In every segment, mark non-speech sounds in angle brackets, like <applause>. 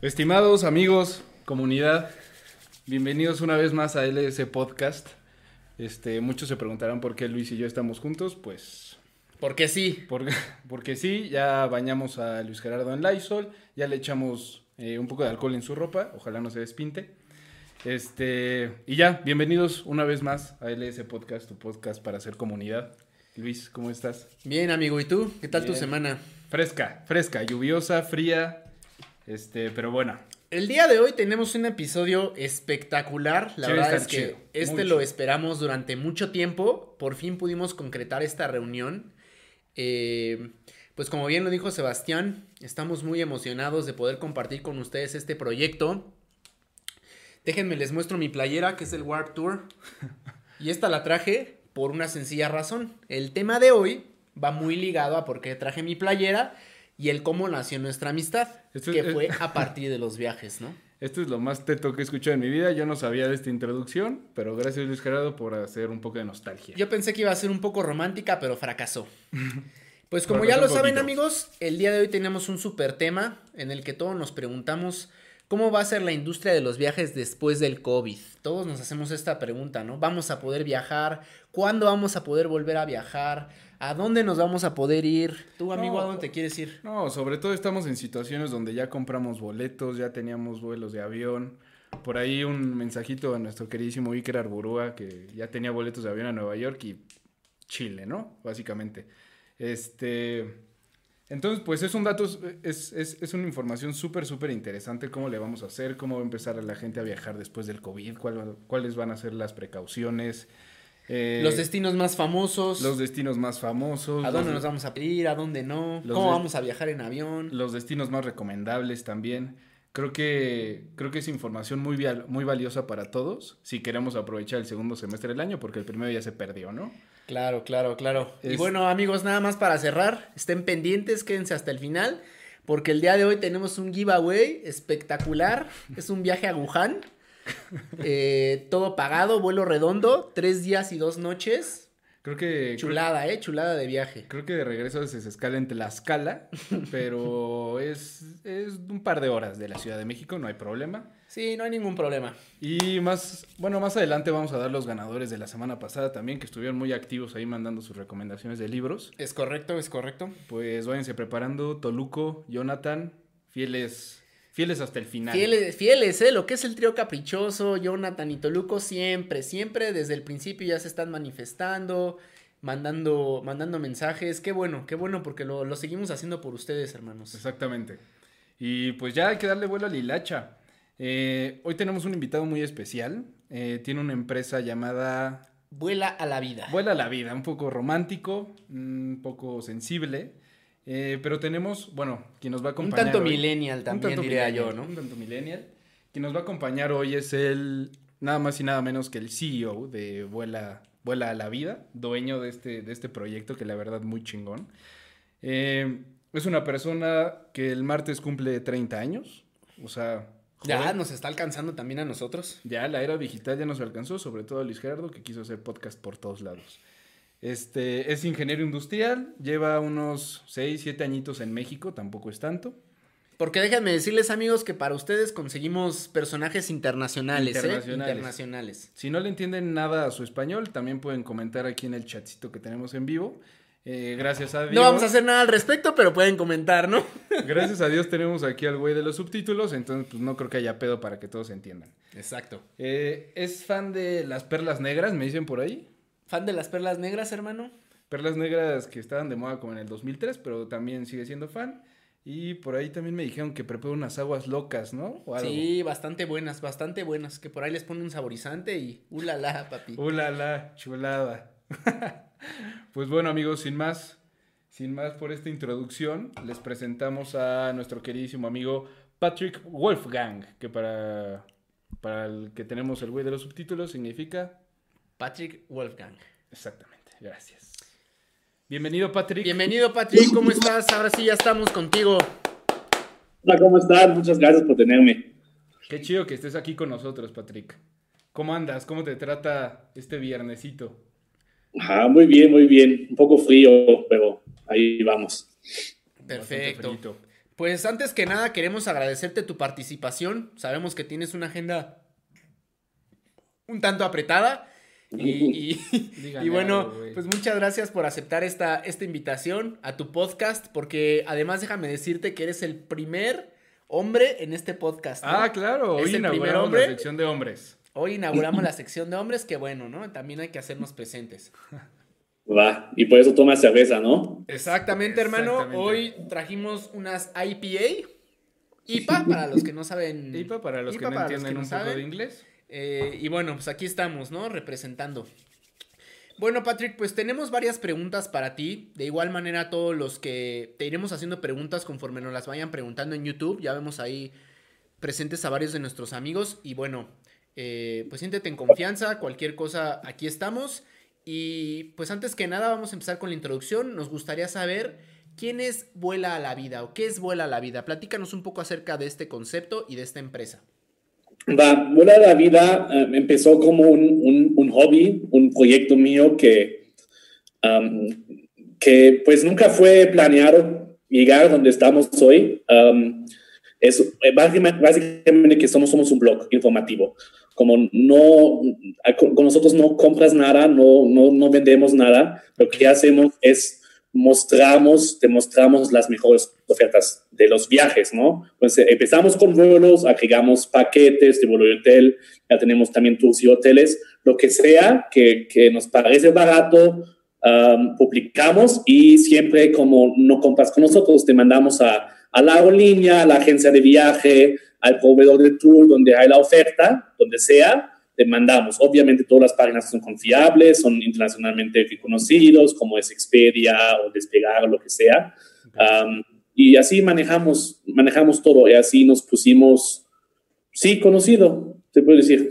Estimados amigos, comunidad, bienvenidos una vez más a LS Podcast. Este, muchos se preguntarán por qué Luis y yo estamos juntos, pues Porque sí. porque, <laughs> porque sí, ya bañamos a Luis Gerardo en Lysol, ya le echamos eh, un poco de alcohol en su ropa, ojalá no se despinte. Este, y ya, bienvenidos una vez más a LS Podcast, tu podcast para hacer comunidad. Luis, ¿cómo estás? Bien, amigo. ¿Y tú? ¿Qué tal tu semana? Fresca, fresca, lluviosa, fría, este, pero buena. El día de hoy tenemos un episodio espectacular. La Sí, verdad es que chido, este lo esperamos durante mucho tiempo. Por fin pudimos concretar esta reunión. Eh, pues como bien lo dijo Sebastián, estamos muy emocionados de poder compartir con ustedes este proyecto. Déjenme les muestro mi playera, que es el Warp Tour. Y esta la traje por una sencilla razón. El tema de hoy va muy ligado a por qué traje mi playera y el cómo nació nuestra amistad, Esto que es- fue <laughs> a partir de los viajes, ¿no? Esto es lo más teto que he escuchado en mi vida. Yo no sabía de esta introducción, pero gracias Luis Gerardo por hacer un poco de nostalgia. Yo pensé que iba a ser un poco romántica, pero fracasó. <laughs> Pues como Fracasó ya lo saben amigos, el día de hoy tenemos un super tema en el que todos nos preguntamos cómo va a ser la industria de los viajes después del COVID. Todos nos hacemos esta pregunta, ¿no? ¿Vamos a poder viajar? ¿Cuándo vamos a poder volver a viajar? ¿A dónde nos vamos a poder ir? Tú, amigo, No. ¿a dónde te quieres ir? No, sobre todo estamos en situaciones donde ya compramos boletos, ya teníamos vuelos de avión. Por ahí un mensajito a nuestro queridísimo Iker Arburúa que ya tenía boletos de avión a Nueva York y Chile, ¿no? Básicamente. Este. Entonces, pues es un dato, es, es, es una información súper, súper interesante. ¿Cómo le vamos a hacer? ¿Cómo va a empezar a la gente a viajar después del COVID? ¿Cuál- ¿Cuáles van a ser las precauciones? Eh, los destinos más famosos. los destinos más famosos. ¿A dónde nos vamos a pedir? ¿A dónde no? ¿Cómo vamos a viajar en avión? los destinos más recomendables también. Creo que, creo que es información muy, muy valiosa para todos si queremos aprovechar el segundo semestre del año, porque el primero ya se perdió, ¿no? Claro, claro, claro. Y bueno, amigos, nada más para cerrar, estén pendientes, quédense hasta el final, porque el día de hoy tenemos un giveaway espectacular. es un viaje a Wuhan. Eh, todo pagado, vuelo redondo, tres días y dos noches. Creo que, Chulada, eh, chulada de viaje. creo que de regreso se escala en Tlaxcala, <laughs> pero es, es un par de horas de la Ciudad de México, no hay problema. Sí, no hay ningún problema. Y más, bueno, más adelante vamos a dar los ganadores de la semana pasada también, que estuvieron muy activos ahí mandando sus recomendaciones de libros. Es correcto, es correcto. Pues váyanse preparando, Toluco, Jonathan, fieles, fieles hasta el final. Fieles, fieles, eh, lo que es el trío caprichoso, Jonathan y Toluco, siempre, siempre desde el principio ya se están manifestando, mandando, mandando mensajes. Qué bueno, qué bueno, porque lo, lo seguimos haciendo por ustedes, hermanos. Exactamente. Y pues ya hay que darle vuelo a la hilacha. Eh, hoy tenemos un invitado muy especial. Eh, tiene una empresa llamada Vuela a la vida. Vuela a la Vida, un poco romántico, un poco sensible. Eh, pero tenemos, bueno, quien nos va a Un acompañar. tanto hoy- millennial un también, tanto diría yo, ¿no? Un tanto millennial. Quien nos va a acompañar hoy es el, nada más y nada menos que el CEO de Vuela, Vuela a la Vida, dueño de este, de este proyecto que la verdad muy chingón. Eh, es una persona que el martes cumple 30 años, o sea... Ya nos está alcanzando también a nosotros. Ya la era digital ya nos alcanzó, sobre todo a Luis Gerardo, que quiso hacer podcast por todos lados. Este, es ingeniero industrial, lleva unos 6, 7 añitos en México, tampoco es tanto. Porque déjenme decirles, amigos, que para ustedes conseguimos personajes internacionales, Internacionales. ¿eh? Internacionales. Si no le entienden nada a su español, también pueden comentar aquí en el chatcito que tenemos en vivo. Eh, gracias a Dios. No vamos a hacer nada al respecto, pero pueden comentar, ¿no? <laughs> Gracias a Dios tenemos aquí al güey de los subtítulos, entonces pues no creo que haya pedo para que todos entiendan. Exacto. Eh, es fan de las perlas negras, me dicen por ahí. ¿Fan de las perlas negras, hermano? Perlas negras que estaban de moda como en el 2003, pero también sigue siendo fan. Y por ahí también me dijeron que prepara unas aguas locas, ¿no? O algo. Sí, bastante buenas, bastante buenas. Que por ahí les pone un saborizante y ulala, papi. Uh, la, la, chulada. <laughs> pues bueno, amigos, sin más, sin más por esta introducción, les presentamos a nuestro queridísimo amigo Patrick Wolfgang, que para, para el que tenemos el güey de los subtítulos significa Patrick Wolfgang. exactamente. Gracias. Bienvenido, Patrick. Bienvenido, Patrick. ¿Cómo estás? Ahora sí ya estamos contigo. Hola, ¿cómo están? Muchas gracias por tenerme. Qué chido que estés aquí con nosotros, Patrick. ¿Cómo andas? ¿Cómo te trata este viernesito? Ajá, muy bien, muy bien. Un poco frío, pero ahí vamos. Perfecto. Pues antes que nada queremos agradecerte tu participación. Sabemos que tienes una agenda un tanto apretada. Y, <laughs> y- Díganle <laughs> y bueno, algo, pues muchas gracias por aceptar esta, esta invitación a tu podcast, porque además déjame decirte que eres el primer hombre en este podcast. ¿no? Ah, claro, Es hoy inauguramos hombre. la sección de hombres. Hoy inauguramos la sección de hombres, que bueno, ¿no? También hay que hacernos presentes. <laughs> Va, y por eso toma cerveza, ¿no? Exactamente, hermano. Exactamente. Hoy trajimos unas IPA. IPA, para los que no saben. IPA para los que no para entienden que no un poco saben. de inglés. Eh, y bueno, pues aquí estamos, ¿no? Representando. Bueno, Patrick, pues tenemos varias preguntas para ti. De igual manera, todos los que te iremos haciendo preguntas conforme nos las vayan preguntando en YouTube. Ya vemos ahí presentes a varios de nuestros amigos. Y bueno, eh, pues siéntete en confianza. Cualquier cosa, aquí estamos. Y pues antes que nada, vamos a empezar con la introducción. Nos gustaría saber quién es Vuela a la Vida o qué es Vuela a la Vida. Platícanos un poco acerca de este concepto y de esta empresa. Va, Vuela a la Vida eh, empezó como un, un- un hobby, un proyecto mío que, am, que pues nunca fue planeado llegar donde estamos hoy. Am, es eh, básicamente, básicamente que somos, somos un blog informativo. Como no, con nosotros no compras nada, no, no, no vendemos nada, lo que hacemos es mostramos, demostramos las mejores ofertas de los viajes, ¿no? Eh, empezamos con vuelos, agregamos paquetes de vuelo y hotel, ya tenemos también tours y hoteles, lo que sea que, que nos parece barato, um, publicamos y siempre como no compras con nosotros, te mandamos a, a la aerolínea, a la agencia de viaje, al proveedor de tour donde hay la oferta, donde sea, te mandamos. Obviamente todas las páginas son confiables, son internacionalmente reconocidos, como es Expedia o Despegar o lo que sea. Um, y así manejamos, manejamos todo y así nos pusimos, sí, conocido, te puedo decir.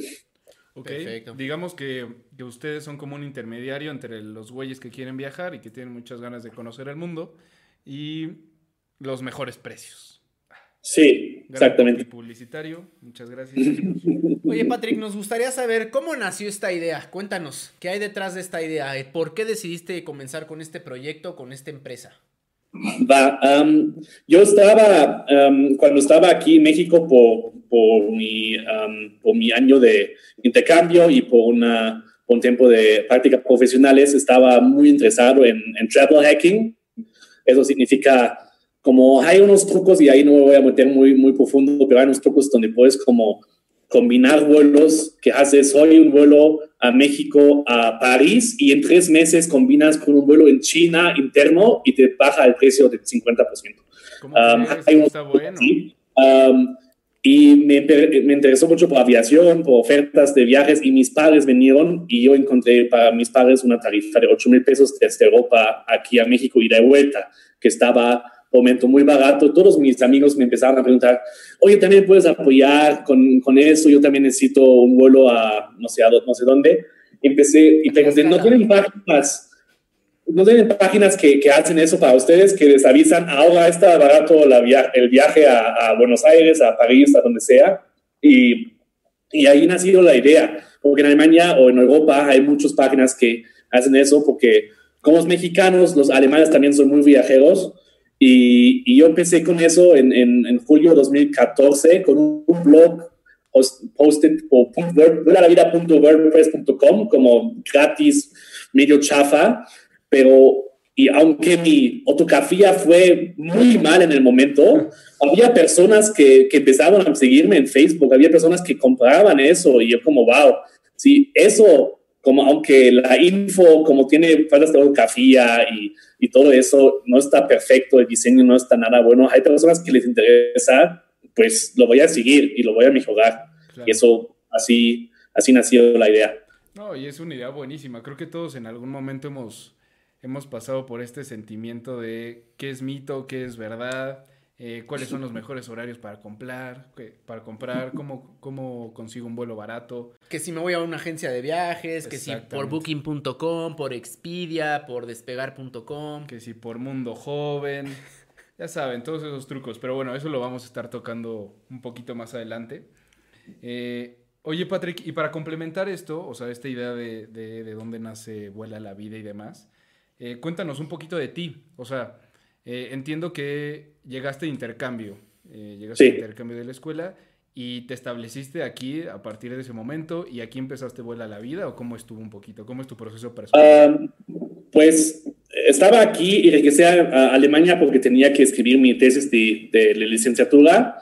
Ok, Perfecto. digamos que, que ustedes son como un intermediario entre los güeyes que quieren viajar y que tienen muchas ganas de conocer el mundo y los mejores precios. Sí, Gran exactamente. publicitario, muchas gracias. <laughs> Oye, Patrick, nos gustaría saber cómo nació esta idea. Cuéntanos, ¿qué hay detrás de esta idea? ¿Por qué decidiste comenzar con este proyecto, con esta empresa? Va, um, yo estaba, um, cuando estaba aquí en México por, por, mi, um, por mi año de intercambio y por, una, un tiempo de prácticas profesionales, estaba muy interesado en, en travel hacking. Eso significa como hay unos trucos y ahí no me voy a meter muy, muy profundo, pero hay unos trucos donde puedes como combinar vuelos que haces hoy un vuelo a México, a París y en tres meses combinas con un vuelo en China interno y te baja el precio del 50%. ¿Cómo Um, crees? hay un- Está bueno. Sí. Um, y me, me interesó mucho por aviación, por ofertas de viajes y mis padres vinieron y yo encontré para mis padres una tarifa de 8 mil pesos desde Europa aquí a México y de vuelta, que estaba momento muy barato. Todos mis amigos me empezaron a preguntar, oye, también puedes apoyar con, con eso, yo también necesito un vuelo a no sé, a no sé dónde. Y empecé y pregunté, ¿no tienen páginas? ¿No tienen páginas que, que hacen eso para ustedes, que les avisan, ahora está barato la via el viaje a, a, Buenos Aires, a París, a donde sea? Y, y ahí nació la idea, porque en Alemania o en Europa hay muchas páginas que hacen eso, porque como los mexicanos, los alemanes también son muy viajeros, y, y yo empecé con eso en, en, en julio de 2014 con un, un blog posted por wordpress.com como gratis, medio chafa, pero y aunque mi ortografía fue muy mal en el momento, <laughs> había personas que, que empezaron a seguirme en Facebook, había personas que compraban eso y yo como, wow, sí, eso, como aunque la info, como tiene faltas de ortografía y, y todo eso, no está perfecto, el diseño no está nada bueno, hay personas que les interesa, pues lo voy a seguir y lo voy a mejorar. Claro. Y eso, así, así nació la idea. No, y es una idea buenísima. Creo que todos en algún momento hemos, hemos pasado por este sentimiento de qué es mito, qué es verdad, eh, cuáles son los <laughs> mejores horarios para comprar, para comprar, <laughs> cómo, cómo consigo un vuelo barato. Que si me voy a una agencia de viajes, que si por booking.com, por Expedia, por despegar.com. que si por mundo joven, <laughs> ya saben, todos esos trucos. Pero bueno, eso lo vamos a estar tocando un poquito más adelante. Eh, oye, Patrick, y para complementar esto, o sea, esta idea de, de, de dónde nace, vuela la vida y demás, eh, cuéntanos un poquito de ti. O sea, Eh, entiendo que llegaste de intercambio, eh, llegaste de intercambio de la escuela y te estableciste aquí a partir de ese momento y aquí empezaste vuela la vida o cómo estuvo un poquito, cómo es tu proceso personal. pues estaba aquí y regresé a, Alemania porque tenía que escribir mi tesis de, de, licenciatura.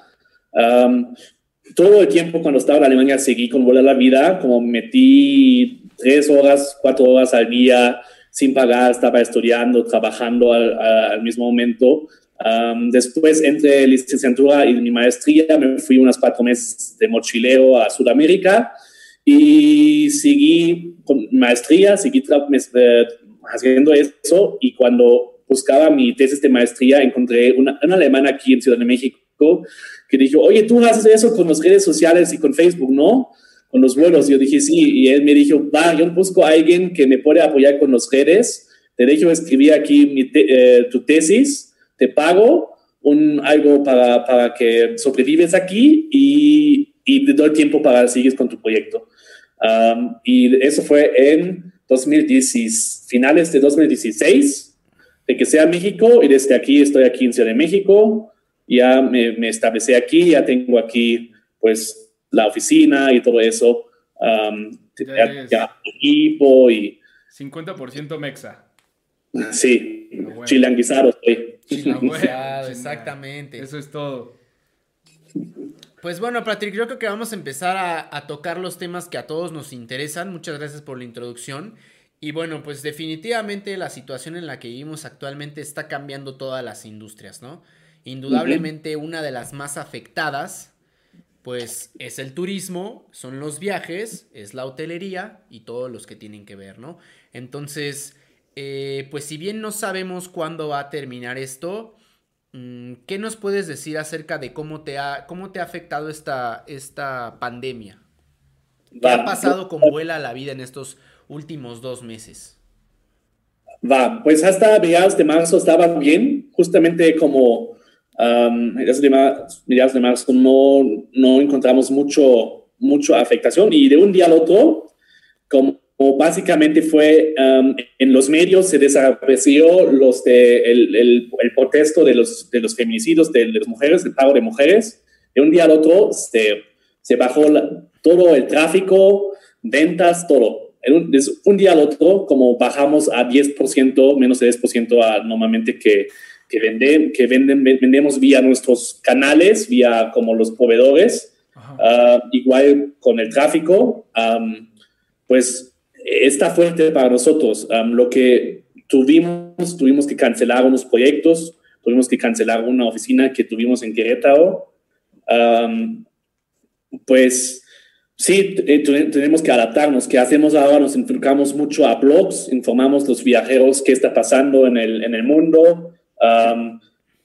todo el tiempo cuando estaba en Alemania seguí con vuela la vida, como metí tres horas, cuatro horas al día sin pagar, estaba estudiando, trabajando al, mismo momento. después, entre licenciatura y mi maestría, me fui unos cuatro meses de mochileo a Sudamérica y seguí con maestría, seguí eh, haciendo eso y cuando buscaba mi tesis de maestría encontré una, una alemana aquí en Ciudad de México que dijo, oye, tú haces eso con las redes sociales y con Facebook, ¿no? Con los vuelos. Yo dije, sí, y él me dijo, va, yo busco a alguien que me pueda apoyar con los redes, te dejo escribir aquí eh, tu tesis, te pago un, algo para, para que sobrevives aquí y, y te doy tiempo para seguir con tu proyecto. y eso fue en 2016, finales de 2016, de que sea México, y desde aquí estoy aquí en Ciudad de México, ya me, me establecí aquí, ya tengo aquí, pues, la oficina y todo eso. Um, ya, equipo y... 50% mexa. Sí, ah, chilanguizado estoy. exactamente. Eso es todo. Pues bueno, Patrick, creo que vamos a empezar a, a, tocar los temas que a todos nos interesan. Muchas gracias por la introducción. Y bueno, pues definitivamente la situación en la que vivimos actualmente está cambiando todas las industrias, ¿no? Indudablemente una de las más afectadas pues es el turismo, son los viajes, es la hotelería y todos los que tienen que ver, ¿no? Entonces, eh, pues si bien no sabemos cuándo va a terminar esto, mm, ¿qué nos puedes decir acerca de cómo te ha, cómo te ha afectado esta, esta pandemia? ¿Qué ha pasado con vuela la vida en estos últimos dos meses? Va, pues hasta mediados de marzo estaba bien, justamente como Um, mediados de marzo no, no encontramos mucho, mucho afectación y de un día al otro, como básicamente fue en los medios se desapareció el, el, protesto de los, de los feminicidios de, las mujeres, el pago de mujeres. De un día al otro se, se bajó todo el tráfico, ventas, todo. Un, un, día al otro, como bajamos a 10%, menos de 10% a normalmente que que, venden, que venden, vendemos vía nuestros canales, vía como los proveedores, ah, igual con el tráfico, pues está fuerte para nosotros. lo que tuvimos, tuvimos que cancelar unos proyectos, tuvimos que cancelar una oficina que tuvimos en Querétaro. pues sí, tenemos que adaptarnos. ¿Qué hacemos ahora? Nos enfocamos mucho a blogs, informamos a los viajeros qué está pasando en el, en el mundo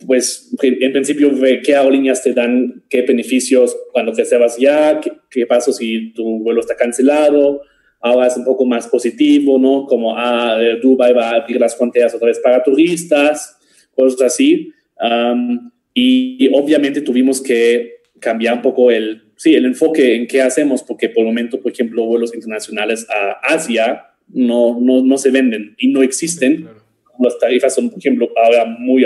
pues en principio qué aerolíneas te dan qué beneficios cuando reservas ya, qué, qué pasa si tu vuelo está cancelado. Ahora es un poco más positivo, ¿no? Como ah, Dubai va a abrir las fronteras otra vez para turistas, cosas así. y, obviamente tuvimos que cambiar un poco el, sí, el enfoque en qué hacemos, porque por el momento, por ejemplo, vuelos internacionales a Asia no, no, no se venden y no existen las tarifas son, por ejemplo, ahora muy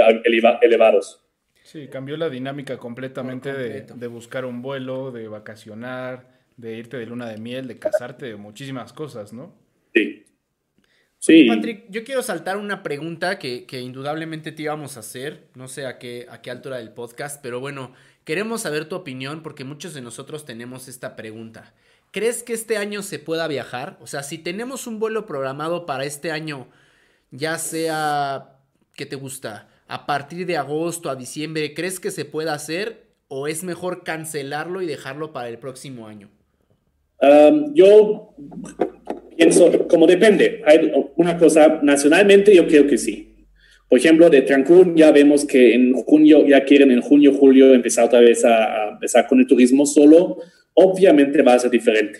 elevados. Sí, cambió la dinámica completamente de, de, buscar un vuelo, de vacacionar, de irte de luna de miel, de casarte, de muchísimas cosas, ¿no? Sí. Sí. Patrick, yo quiero saltar una pregunta que, que, indudablemente te íbamos a hacer, no sé a qué, a qué altura del podcast, pero bueno, queremos saber tu opinión porque muchos de nosotros tenemos esta pregunta. ¿Crees que este año se pueda viajar? O sea, si tenemos un vuelo programado para este año, ya sea que te gusta a partir de agosto a diciembre, ¿crees que se pueda hacer o es mejor cancelarlo y dejarlo para el próximo año? yo pienso, como depende, hay una cosa, nacionalmente yo creo que sí. Por ejemplo, de Cancún ya vemos que en junio, ya quieren en junio, julio empezar otra vez a, empezar con el turismo solo. Obviamente va a ser diferente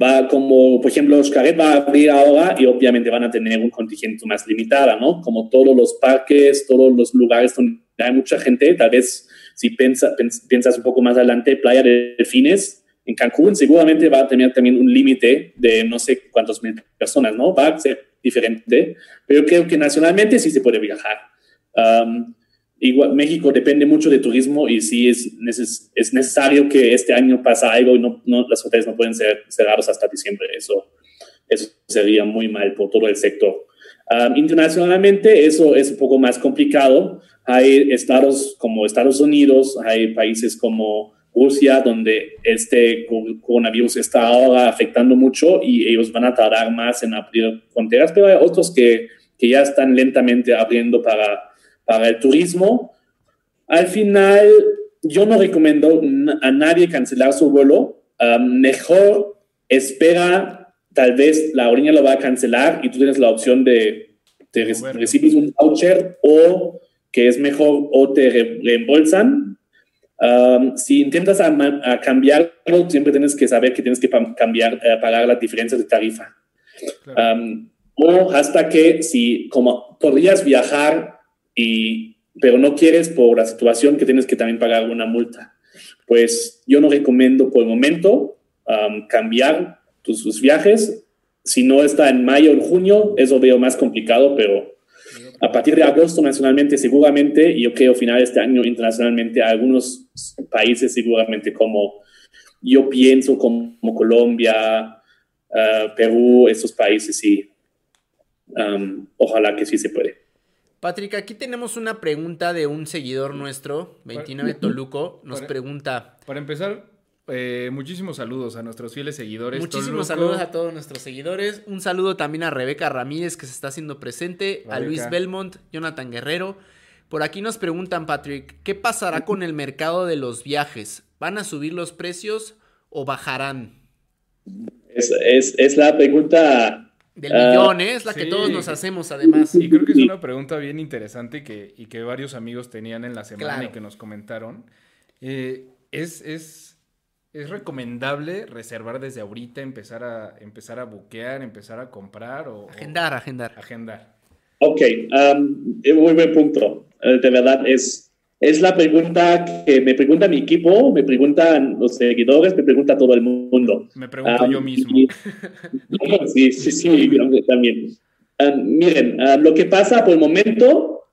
va como, por ejemplo, Xcaret va a abrir ahora y obviamente van a tener un contingente más limitado, ¿no? Como todos los parques, todos los lugares donde hay mucha gente, tal vez si piensa, piensas un poco más adelante, Playa de Delfines, en Cancún seguramente va a tener también un límite de no sé cuántos mil personas, ¿no? Va a ser diferente, pero creo que nacionalmente sí se puede viajar. Igual, México depende mucho de turismo y sí es, es necesario que este año pase algo y no, no, las hoteles no pueden ser cerrados hasta diciembre. Eso, eso sería muy mal por todo el sector. internacionalmente eso es un poco más complicado. Hay estados como Estados Unidos, hay países como Rusia, donde este coronavirus está ahora afectando mucho y ellos van a tardar más en abrir fronteras, pero hay otros que, que ya están lentamente abriendo para, para el turismo. Al final, yo no recomiendo a nadie cancelar su vuelo. mejor espera, tal vez la aerolínea lo va a cancelar y tú tienes la opción de, de recibir un voucher o que es mejor o te reembolsan si intentas a, cambiarlo, siempre tienes que saber que tienes que cambiar, eh, pagar la diferencia de tarifa. o hasta que si como podrías viajar y pero no quieres por la situación que tienes que también pagar una multa. Pues yo no recomiendo por el momento cambiar tus, viajes. Si no está en mayo o junio, eso veo más complicado, pero a partir de agosto nacionalmente seguramente, y yo creo final de este año internacionalmente, algunos países seguramente como yo pienso como, Colombia, uh, Perú, esos países sí. Um, ojalá que sí se puede. Patrick, aquí tenemos una pregunta de un seguidor nuestro, 29 Toluco, nos pregunta. Para empezar, eh, muchísimos saludos a nuestros fieles seguidores. Muchísimos saludos a todos nuestros seguidores. Un saludo también a Rebeca Ramírez que se está haciendo presente, a Luis Belmont, Jonathan Guerrero. Por aquí nos preguntan, Patrick, ¿qué pasará con el mercado de los viajes? ¿Van a subir los precios o bajarán? Es, la pregunta... Del millón, ¿eh? Es la que todos nos hacemos, además. Y creo que es una pregunta bien interesante que, y que varios amigos tenían en la semana y que nos comentaron. Eh, es, es ¿Es recomendable reservar desde ahorita, empezar a, empezar a buquear, empezar a comprar o... Agendar, agendar. Agendar. Ok, um, muy buen punto. Eh, de verdad, es, es la pregunta que me pregunta mi equipo, me preguntan los seguidores, me pregunta todo el mundo. Me pregunto yo mismo. <laughs> sí, sí, sí, <laughs> también. Um, miren, uh, lo que pasa por el momento,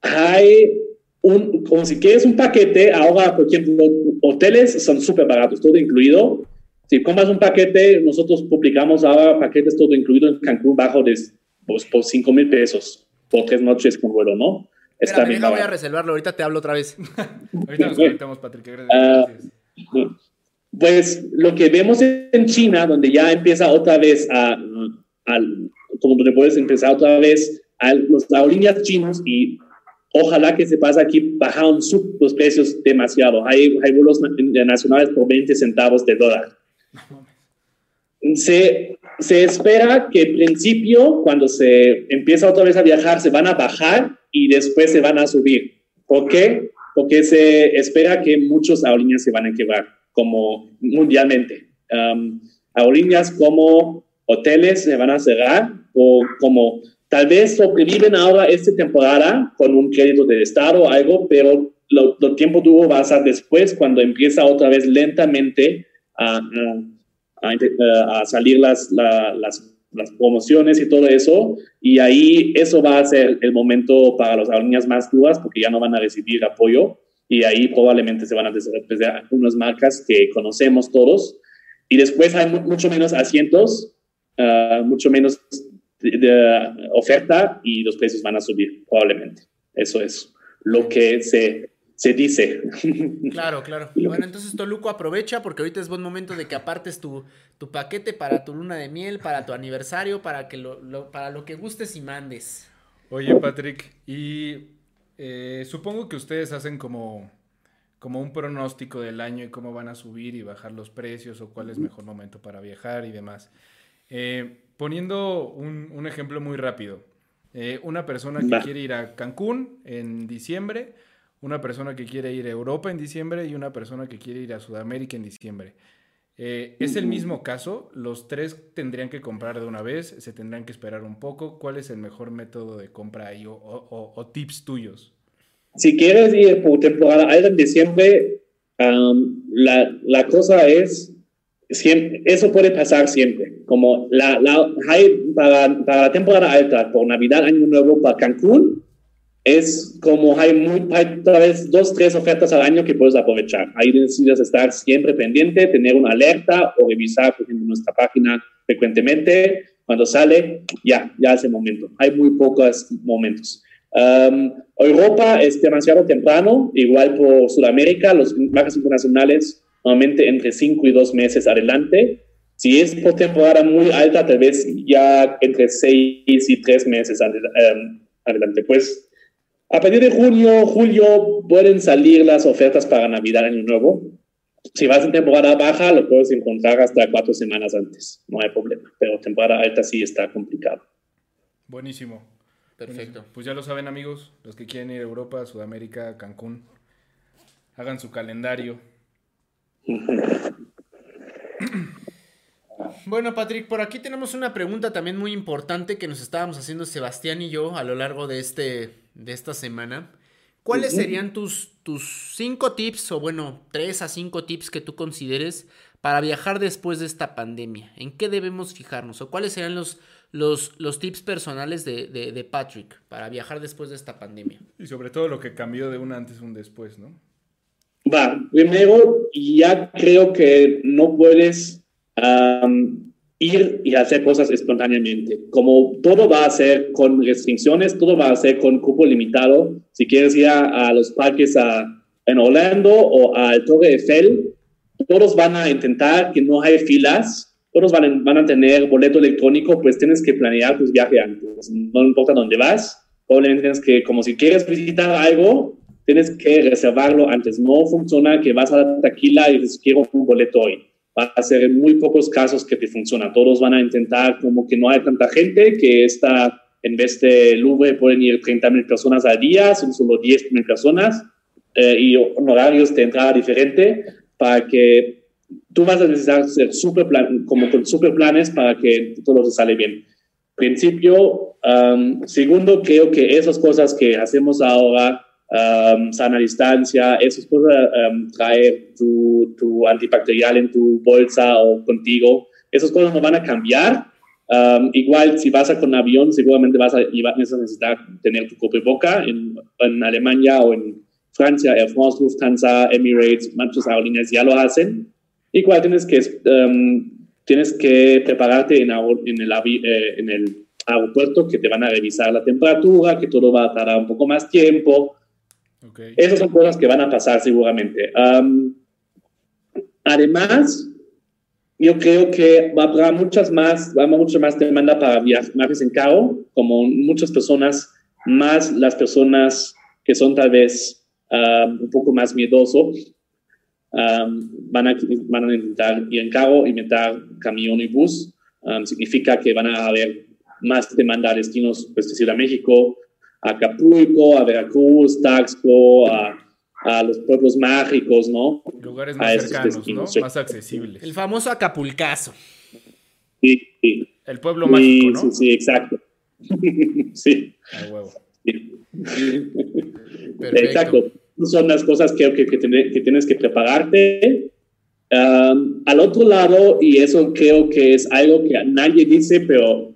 hay un, como si quieres un paquete, ahora, por ejemplo, hoteles son súper baratos, todo incluido. Si compras un paquete, nosotros publicamos ahora paquetes todo incluido en Cancún bajo de, pues, por 5 mil pesos por tres noches con vuelo, ¿no? Está bien. voy a reservarlo, ahorita te hablo otra vez. <laughs> ahorita nos conectamos, Patrick. Gracias. Uh, pues lo que vemos en China, donde ya empieza otra vez a, a como donde puedes empezar otra vez a los aerolíneas chinos y Ojalá que se pase aquí, bajaron los precios demasiado. Hay, hay vuelos nacionales por 20 centavos de dólar. Se, se espera que al principio, cuando se empieza otra vez a viajar, se van a bajar y después se van a subir. ¿Por qué? Porque se espera que muchos aerolíneas se van a quebrar, como mundialmente. Um, aerolíneas como hoteles se van a cerrar o como Tal vez sobreviven ahora esta temporada con un crédito del Estado o algo, pero lo, tiempo duro va a ser después cuando empieza otra vez lentamente a, a, salir las, las, las, promociones y todo eso. Y ahí eso va a ser el momento para las aerolíneas más duras porque ya no van a recibir apoyo y ahí probablemente se van a desarrollar algunas marcas que conocemos todos. Y después hay mucho menos asientos, ah, mucho menos de, oferta y los precios van a subir, probablemente. Eso es lo que se, se dice. Claro, claro. Bueno, entonces Toluco aprovecha porque ahorita es buen momento de que apartes tu, tu paquete para tu luna de miel, para tu aniversario, para, que lo, para lo que gustes y mandes. Oye, Patrick, y eh, supongo que ustedes hacen como, como un pronóstico del año y cómo van a subir y bajar los precios o cuál es mejor momento para viajar y demás. Eh, Poniendo un, ejemplo muy rápido. Eh, una persona que quiere ir a Cancún en diciembre, una persona que quiere ir a Europa en diciembre y una persona que quiere ir a Sudamérica en diciembre. Eh, ¿Es el mismo caso? ¿Los tres tendrían que comprar de una vez? ¿Se tendrán que esperar un poco? ¿Cuál es el mejor método de compra ahí o, tips tuyos? Si quieres ir por temporada alta en diciembre, la, la, cosa es eso puede pasar siempre. Como la, la para, para, la temporada alta, por Navidad, Año Nuevo, para Cancún, es como hay, muy, hay tal vez dos, tres ofertas al año que puedes aprovechar. Ahí necesitas estar siempre pendiente, tener una alerta o revisar, por nuestra página frecuentemente. Cuando sale, ya, ya es momento. Hay muy pocos momentos. Um, Europa es demasiado temprano, igual por Sudamérica, los viajes internacionales normalmente entre 5 y 2 meses adelante. Si es por temporada muy alta, tal vez ya entre 6 y 3 meses um, adelante. Pues a partir de junio, julio, pueden salir las ofertas para Navidad Año Nuevo. Si vas en temporada baja, lo puedes encontrar hasta cuatro semanas antes. No hay problema. Pero temporada alta sí está complicado. Buenísimo. Perfecto. Pues ya lo saben, amigos, los que quieren ir a Europa, Sudamérica, Cancún, hagan su calendario. <clears throat> Bueno, Patrick, por aquí tenemos una pregunta también muy importante que nos estábamos haciendo Sebastián y yo a lo largo de, este, de esta semana. ¿Cuáles serían tus, tus cinco tips, o bueno, tres a cinco tips que tú consideres para viajar después de esta pandemia? ¿En qué debemos fijarnos? ¿O cuáles serían los, los, los tips personales de, de, Patrick para viajar después de esta pandemia? Y sobre todo lo que cambió de un antes a un después, ¿no? Va, primero, ya creo que no puedes ir y hacer cosas espontáneamente. Como todo va a ser con restricciones, todo va a ser con cupo limitado. Si quieres ir a, los parques a, en Orlando o al Torre Eiffel, todos van a intentar que no haya filas, todos van a, van a tener boleto electrónico, pues tienes que planear tus viajes antes. No importa dónde vas, probablemente tienes que, como si quieres visitar algo, tienes que reservarlo antes. No funciona que vas a la taquila y dices, quiero un boleto hoy va a ser muy pocos casos que te funciona. Todos van a intentar como que no hay tanta gente, que está, en vez de Louvre pueden ir 30 mil personas al día, son solo 10 mil personas eh, y horarios de entrada diferente para que tú vas a necesitar ser super plan, como con super planes para que todo se sale bien. Principio, um, segundo, creo que esas cosas que hacemos ahora um, sana distancia, eso es cosas, um, traer tu, tu, antibacterial en tu bolsa o contigo, esas cosas no van a cambiar. Um, igual, si vas a con avión, seguramente vas a, vas a necesitar tener tu boca en, en Alemania o en Francia, Air France, Lufthansa, Emirates, muchas aerolíneas ya lo hacen. Igual tienes que, um, tienes que prepararte en, en, el, eh, en el aeropuerto que te van a revisar la temperatura, que todo va a tardar un poco más tiempo. Esas son cosas que van a pasar seguramente. además, yo creo que haber muchas más, haber mucha más demanda para viajes en carro, como muchas personas, más las personas que son tal vez un poco más miedosos, van, a, van a intentar ir en carro, inventar camión y bus. significa que van a haber más demanda a destinos, pues decir, a México, Acapulco, a Veracruz, Taxco, a, a los pueblos mágicos, ¿no? Lugares más cercanos, ¿no? Más accesibles. El famoso Acapulcazo. Sí, sí. El pueblo mágico, ¿no? Sí, sí, exacto. <laughs> sí. A huevo. Exacto. Son las cosas que, que, que, que tienes que prepararte. al otro lado, y eso creo que es algo que nadie dice, pero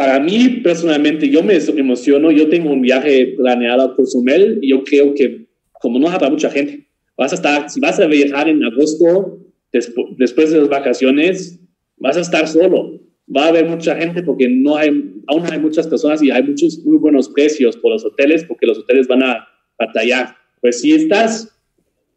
para mí personalmente yo me emociono, yo tengo un viaje planeado a Cozumel y yo creo que como no habrá mucha gente, vas a estar, si vas a viajar en agosto, después de las vacaciones, vas a estar solo. Va a haber mucha gente porque no hay, aún hay muchas personas y hay muchos muy buenos precios por los hoteles porque los hoteles van a batallar. Pues si estás,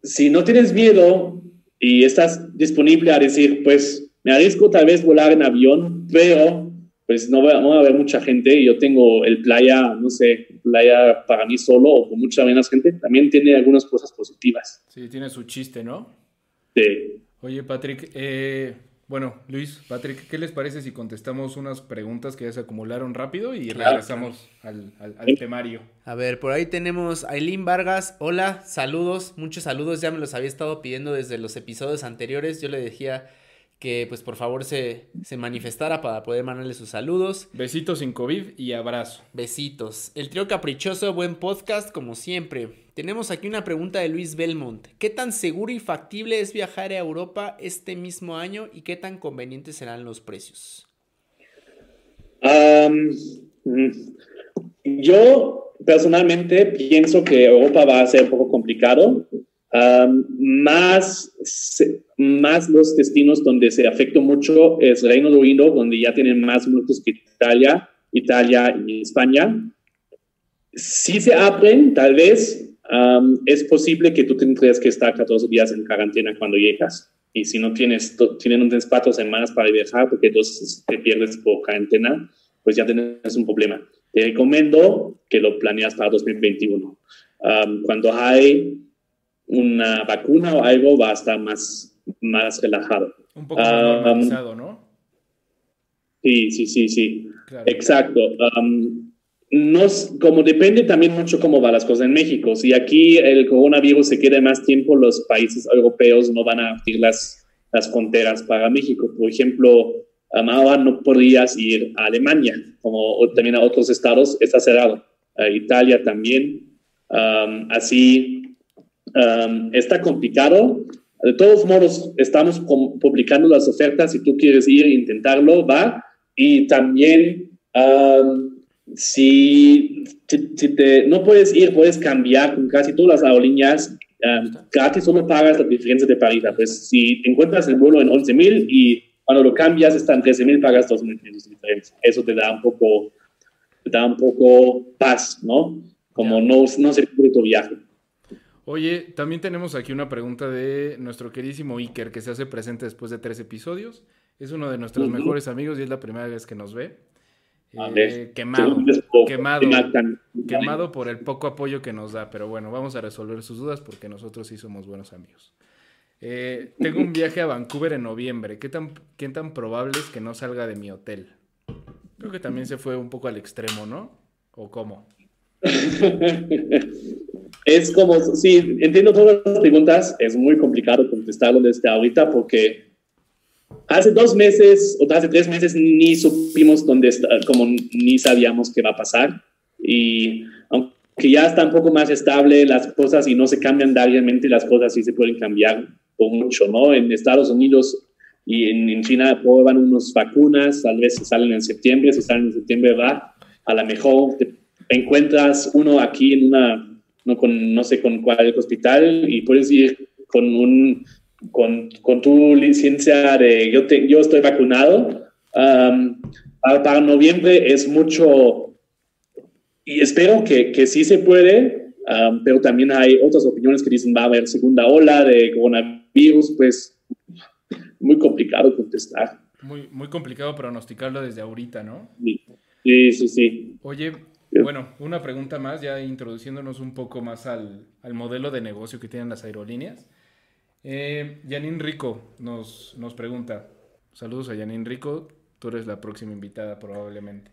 si no tienes miedo y estás disponible a decir, pues me arriesgo tal vez volar en avión, pero pues no va, a haber mucha gente. y Yo tengo el playa, no sé, playa para mí solo o con mucha menos gente. También tiene algunas cosas positivas. Sí, tiene su chiste, ¿no? Sí. Oye, Patrick, eh, bueno, Luis, Patrick, ¿qué les parece si contestamos unas preguntas que ya se acumularon rápido y regresamos al, al, temario? A ver, por ahí tenemos a Aileen Vargas. Hola, saludos, muchos saludos. Ya me los había estado pidiendo desde los episodios anteriores. Yo le decía que pues por favor se, se, manifestara para poder mandarle sus saludos. Besitos sin COVID y abrazo. Besitos. El trío caprichoso, buen podcast como siempre. Tenemos aquí una pregunta de Luis Belmont. ¿Qué tan seguro y factible es viajar a Europa este mismo año y qué tan convenientes serán los precios? Mm, yo personalmente pienso que Europa va a ser un poco complicado. Más, más los destinos donde se afecta mucho es Reino Unido, donde ya tienen más muertos que Italia, Italia y España. Si se abren, tal vez es posible que tú tendrías que estar 14 días en cuarentena cuando llegas. Y si no tienes, tienen unas cuatro semanas para viajar porque dos te pierdes por cuarentena, pues ya tienes un problema. Te recomiendo que lo planeas para 2021. cuando hay una vacuna o algo, va a estar más, más relajado. Un poco más normalizado, ¿no? Sí, sí, sí, sí. Exacto como depende también mucho cómo van las cosas en México. Si aquí el coronavirus se queda más tiempo, los países europeos no van a abrir las, las fronteras para México. Por ejemplo, ahora no podrías ir a Alemania, como también a otros estados, está cerrado. Italia también. así está complicado. De todos modos, estamos publicando las ofertas. Si tú quieres ir e intentarlo, va. Y también si, te, no puedes ir, puedes cambiar con casi todas las aerolíneas um, gratis, solo pagas la diferencia de tarifa. Pues si encuentras el vuelo en 11 mil y cuando lo cambias está en 13 mil, pagas 2 mil de diferencia. Eso te da un poco, te da un poco paz, ¿no? Como no, no se pierde tu viaje. Oye, también tenemos aquí una pregunta de nuestro queridísimo Iker, que se hace presente después de tres episodios. Es uno de nuestros mejores amigos y es la primera vez que nos ve. Eh, quemado, quemado, quemado por el poco apoyo que nos da, pero bueno, vamos a resolver sus dudas porque nosotros sí somos buenos amigos. Eh, tengo un <laughs> viaje a Vancouver en noviembre. ¿Qué tan, ¿Qué tan probable es que no salga de mi hotel? Creo que también se fue un poco al extremo, ¿no? ¿O cómo? <laughs> es como, sí, entiendo todas las preguntas. Es muy complicado contestarlo desde ahorita porque Hace dos meses o hace tres meses ni supimos dónde está, como ni sabíamos qué va a pasar. Y aunque ya está un poco más estable las cosas y no se cambian diariamente, las cosas sí se pueden cambiar por mucho, ¿no? En Estados Unidos y en, China prueban unas vacunas, tal vez salen en septiembre, si salen en septiembre va, a lo mejor te encuentras uno aquí en una, no, con, no sé con cuál hospital y puedes ir con un con, con tu licencia de yo, te, yo estoy vacunado. para, noviembre es mucho, y espero que, que sí se puede, pero también hay otras opiniones que dicen va a haber segunda ola de coronavirus, pues muy complicado contestar. Muy, muy complicado pronosticarlo desde ahorita, ¿no? Sí, sí, sí. Oye, bueno, una pregunta más, ya introduciéndonos un poco más al, al modelo de negocio que tienen las aerolíneas. Eh, Janine Rico nos, nos pregunta. Saludos a Janine Rico. Tú eres la próxima invitada probablemente.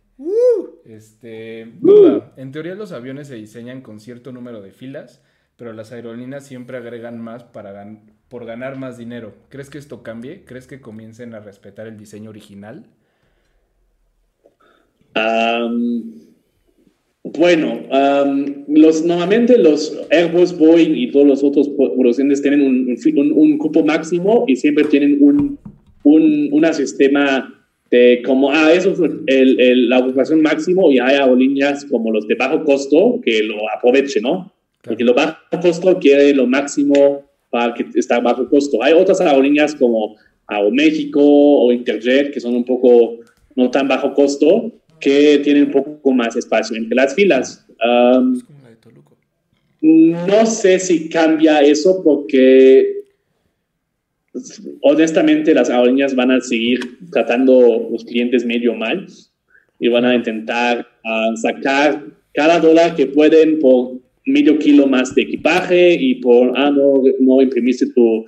Este, duda. En teoría los aviones se diseñan con cierto número de filas, pero las aerolíneas siempre agregan más para por ganar más dinero. ¿Crees que esto cambie? ¿Crees que comiencen a respetar el diseño original? Bueno, los, normalmente los Airbus, Boeing y todos los otros producentes tienen un, un, cupo máximo y siempre tienen un, un sistema de como, ah, eso es el, la ocupación máximo y hay aerolíneas como los de bajo costo que lo aprovechen, ¿no? Porque lo bajo costo quiere lo máximo para que está bajo costo. Hay otras aerolíneas como México o Interjet que son un poco no tan bajo costo que tienen un poco más espacio entre las filas. no sé si cambia eso porque honestamente las aerolíneas van a seguir tratando los clientes medio mal y van a intentar ah, sacar cada dólar que pueden por medio kilo más de equipaje y por, ah, no, no imprimiste tu,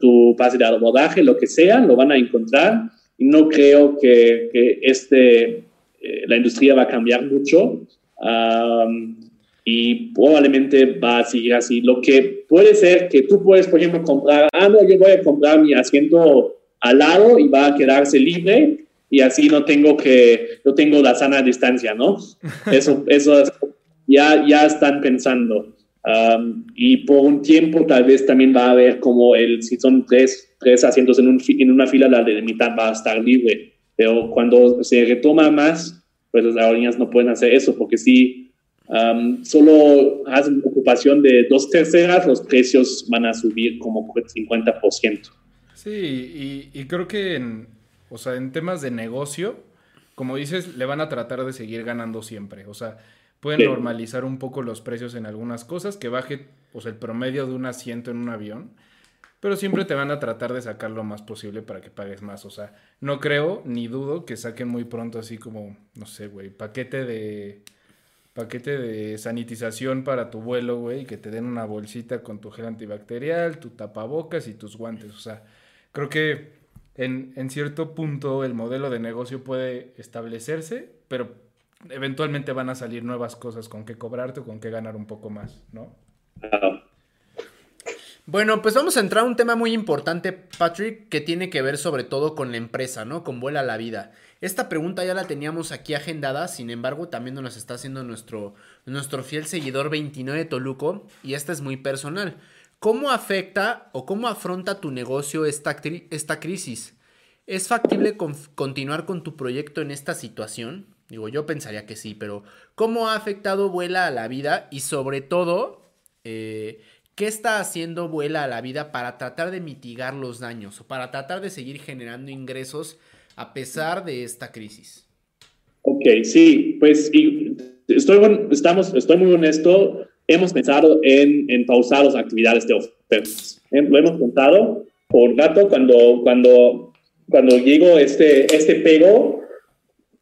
tu pase de abordaje, lo que sea, lo van a encontrar. Y no creo que, que este eh, la industria va a cambiar mucho y probablemente va a seguir así. Lo que puede ser que tú puedes, por ejemplo, comprar, ah, no, yo voy a comprar mi asiento al lado y va a quedarse libre y así no tengo que, no tengo la sana distancia, ¿no? <laughs> Eso, eso ya, ya están pensando. y por un tiempo tal vez también va a haber como el, si son tres, tres asientos en, un, en una fila, la de mitad va a estar libre. Pero cuando se retoma más, pues las aerolíneas no pueden hacer eso, porque sí, solo hacen ocupación de dos terceras, los precios van a subir como 50%. Sí, y, creo que en, o sea, en temas de negocio, como dices, le van a tratar de seguir ganando siempre. O sea, pueden normalizar un poco los precios en algunas cosas, que baje pues, el promedio de un asiento en un avión, pero siempre te van a tratar de sacar lo más posible para que pagues más. O sea, no creo ni dudo que saquen muy pronto así como, no sé, güey, paquete de paquete de sanitización para tu vuelo, güey, que te den una bolsita con tu gel antibacterial, tu tapabocas y tus guantes. O sea, creo que en, en cierto punto el modelo de negocio puede establecerse, pero eventualmente van a salir nuevas cosas con que cobrarte o con que ganar un poco más, ¿no? Bueno, pues vamos a entrar a un tema muy importante, Patrick, que tiene que ver sobre todo con la empresa, ¿no? Con Vuela la Vida. Esta pregunta ya la teníamos aquí agendada, sin embargo, también nos está haciendo nuestro, nuestro fiel seguidor 29 Toluco, y esta es muy personal. ¿Cómo afecta o cómo afronta tu negocio esta, esta crisis? ¿Es factible continuar con tu proyecto en esta situación? Digo, yo pensaría que sí, pero ¿cómo ha afectado Vuela a la vida? Y sobre todo, eh, ¿qué está haciendo Vuela a la vida para tratar de mitigar los daños o para tratar de seguir generando ingresos a pesar de esta crisis? Ok, sí, pues estoy, estamos, estoy muy honesto. Hemos pensado en, en pausar las actividades de ofertas. Eh, lo hemos contado por gato cuando, cuando, cuando llegó este, este pego.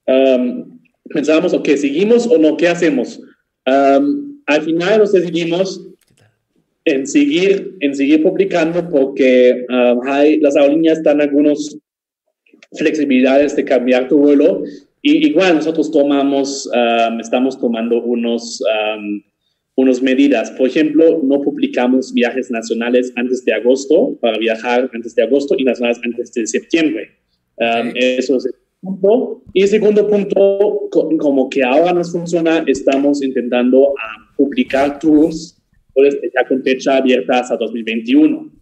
Um, pensábamos, ok, ¿seguimos o no? ¿Qué hacemos? al final nos decidimos en seguir, en seguir publicando porque hay, las aerolíneas están algunas flexibilidades de cambiar tu vuelo y igual nosotros tomamos, estamos tomando unos, unas medidas. Por ejemplo, no publicamos viajes nacionales antes de agosto para viajar antes de agosto y nacionales antes de septiembre. Eso es punto. Y segundo punto, como que ahora nos funciona, estamos intentando ah, publicar tours ya con fecha abierta hasta 2021.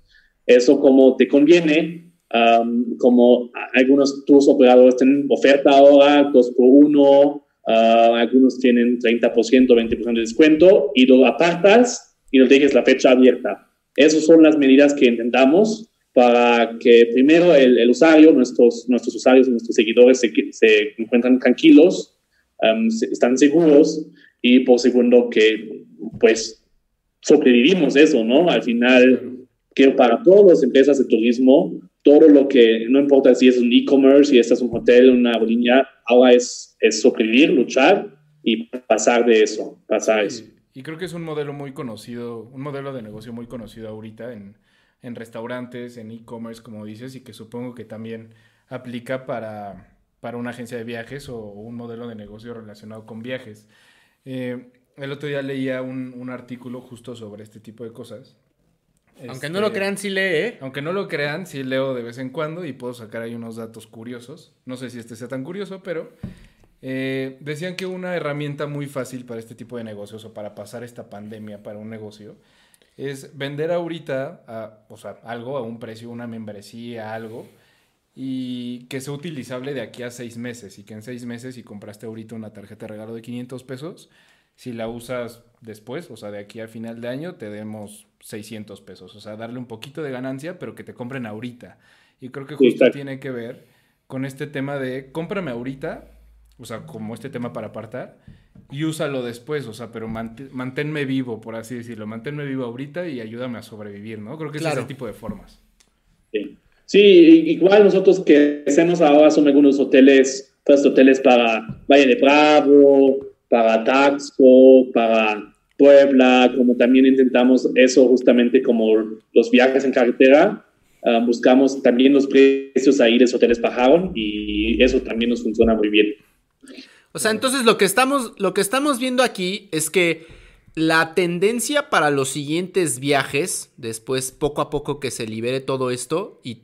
Eso como te conviene, como algunos tours operadores tienen oferta ahora, dos por uno, ah, algunos tienen 30%, 20% de descuento y lo apartas y lo dejes la fecha abierta. Esas son las medidas que intentamos para que primero el, usuario, nuestros, nuestros usuarios, nuestros seguidores se, se encuentran tranquilos, um, están seguros y por segundo que pues sobrevivimos eso, ¿no? Al final, que para todas las empresas de turismo, todo lo que, no importa si es un e-commerce, si estás un hotel, una línea, ahora es, es sobrevivir, luchar y pasar de eso, pasar eso. Y creo que es un modelo muy conocido, un modelo de negocio muy conocido ahorita en en restaurantes, en e-commerce, como dices, y que supongo que también aplica para, para una agencia de viajes o, un modelo de negocio relacionado con viajes. Eh, el otro día leía un, un, artículo justo sobre este tipo de cosas. Aunque no lo este, crean, sí lee, ¿eh? Aunque no lo crean, sí leo de vez en cuando y puedo sacar ahí unos datos curiosos. No sé si este sea tan curioso, pero eh, decían que una herramienta muy fácil para este tipo de negocios o para pasar esta pandemia para un negocio es vender ahorita a, o sea, algo a un precio, una membresía, algo, y que sea utilizable de aquí a seis meses. Y que en seis meses, si compraste ahorita una tarjeta de regalo de 500 pesos, si la usas después, o sea, de aquí al final de año, te demos 600 pesos. O sea, darle un poquito de ganancia, pero que te compren ahorita. Y creo que justo tiene que ver con este tema de cómprame ahorita, o sea, como este tema para apartar, y úsalo después, o sea, pero manténme vivo, por así decirlo, manténme vivo ahorita y ayúdame a sobrevivir, ¿no? Creo que es ese tipo de formas. Sí. igual nosotros que hacemos ahora son algunos hoteles, pues hoteles para Valle de Bravo, para Taxco, para Puebla, como también intentamos eso justamente como los viajes en carretera, ah, buscamos también los precios ahí de hoteles bajaron y eso también nos funciona muy bien. O sea, entonces lo que estamos, lo que estamos viendo aquí es que la tendencia para los siguientes viajes, después poco a poco que se libere todo esto, y,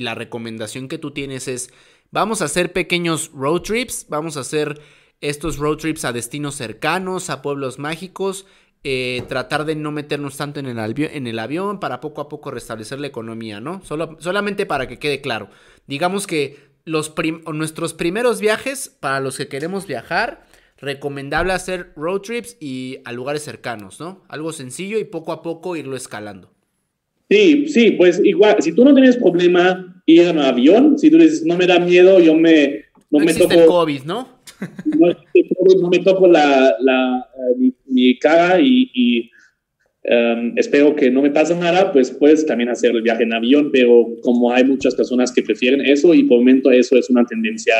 la recomendación que tú tienes es, vamos a hacer pequeños road trips, vamos a hacer estos road trips a destinos cercanos, a pueblos mágicos, eh, tratar de no meternos tanto en el, en el, avión para poco a poco restablecer la economía, ¿no? Solo, solamente para que quede claro. Digamos que los nuestros primeros viajes, para los que queremos viajar, recomendable hacer road trips y a lugares cercanos, ¿no? Algo sencillo y poco a poco irlo escalando. Sí, sí, pues igual, si tú no tienes problema ir en avión, si tú dices, no me da miedo, yo me... No, me toco, el COVID, ¿no? No, me toco la, la eh, mi, cara y, em, espero que no me pase nada, pues puedes también hacer el viaje en avión, pero como hay muchas personas que prefieren eso y por el momento eso es una tendencia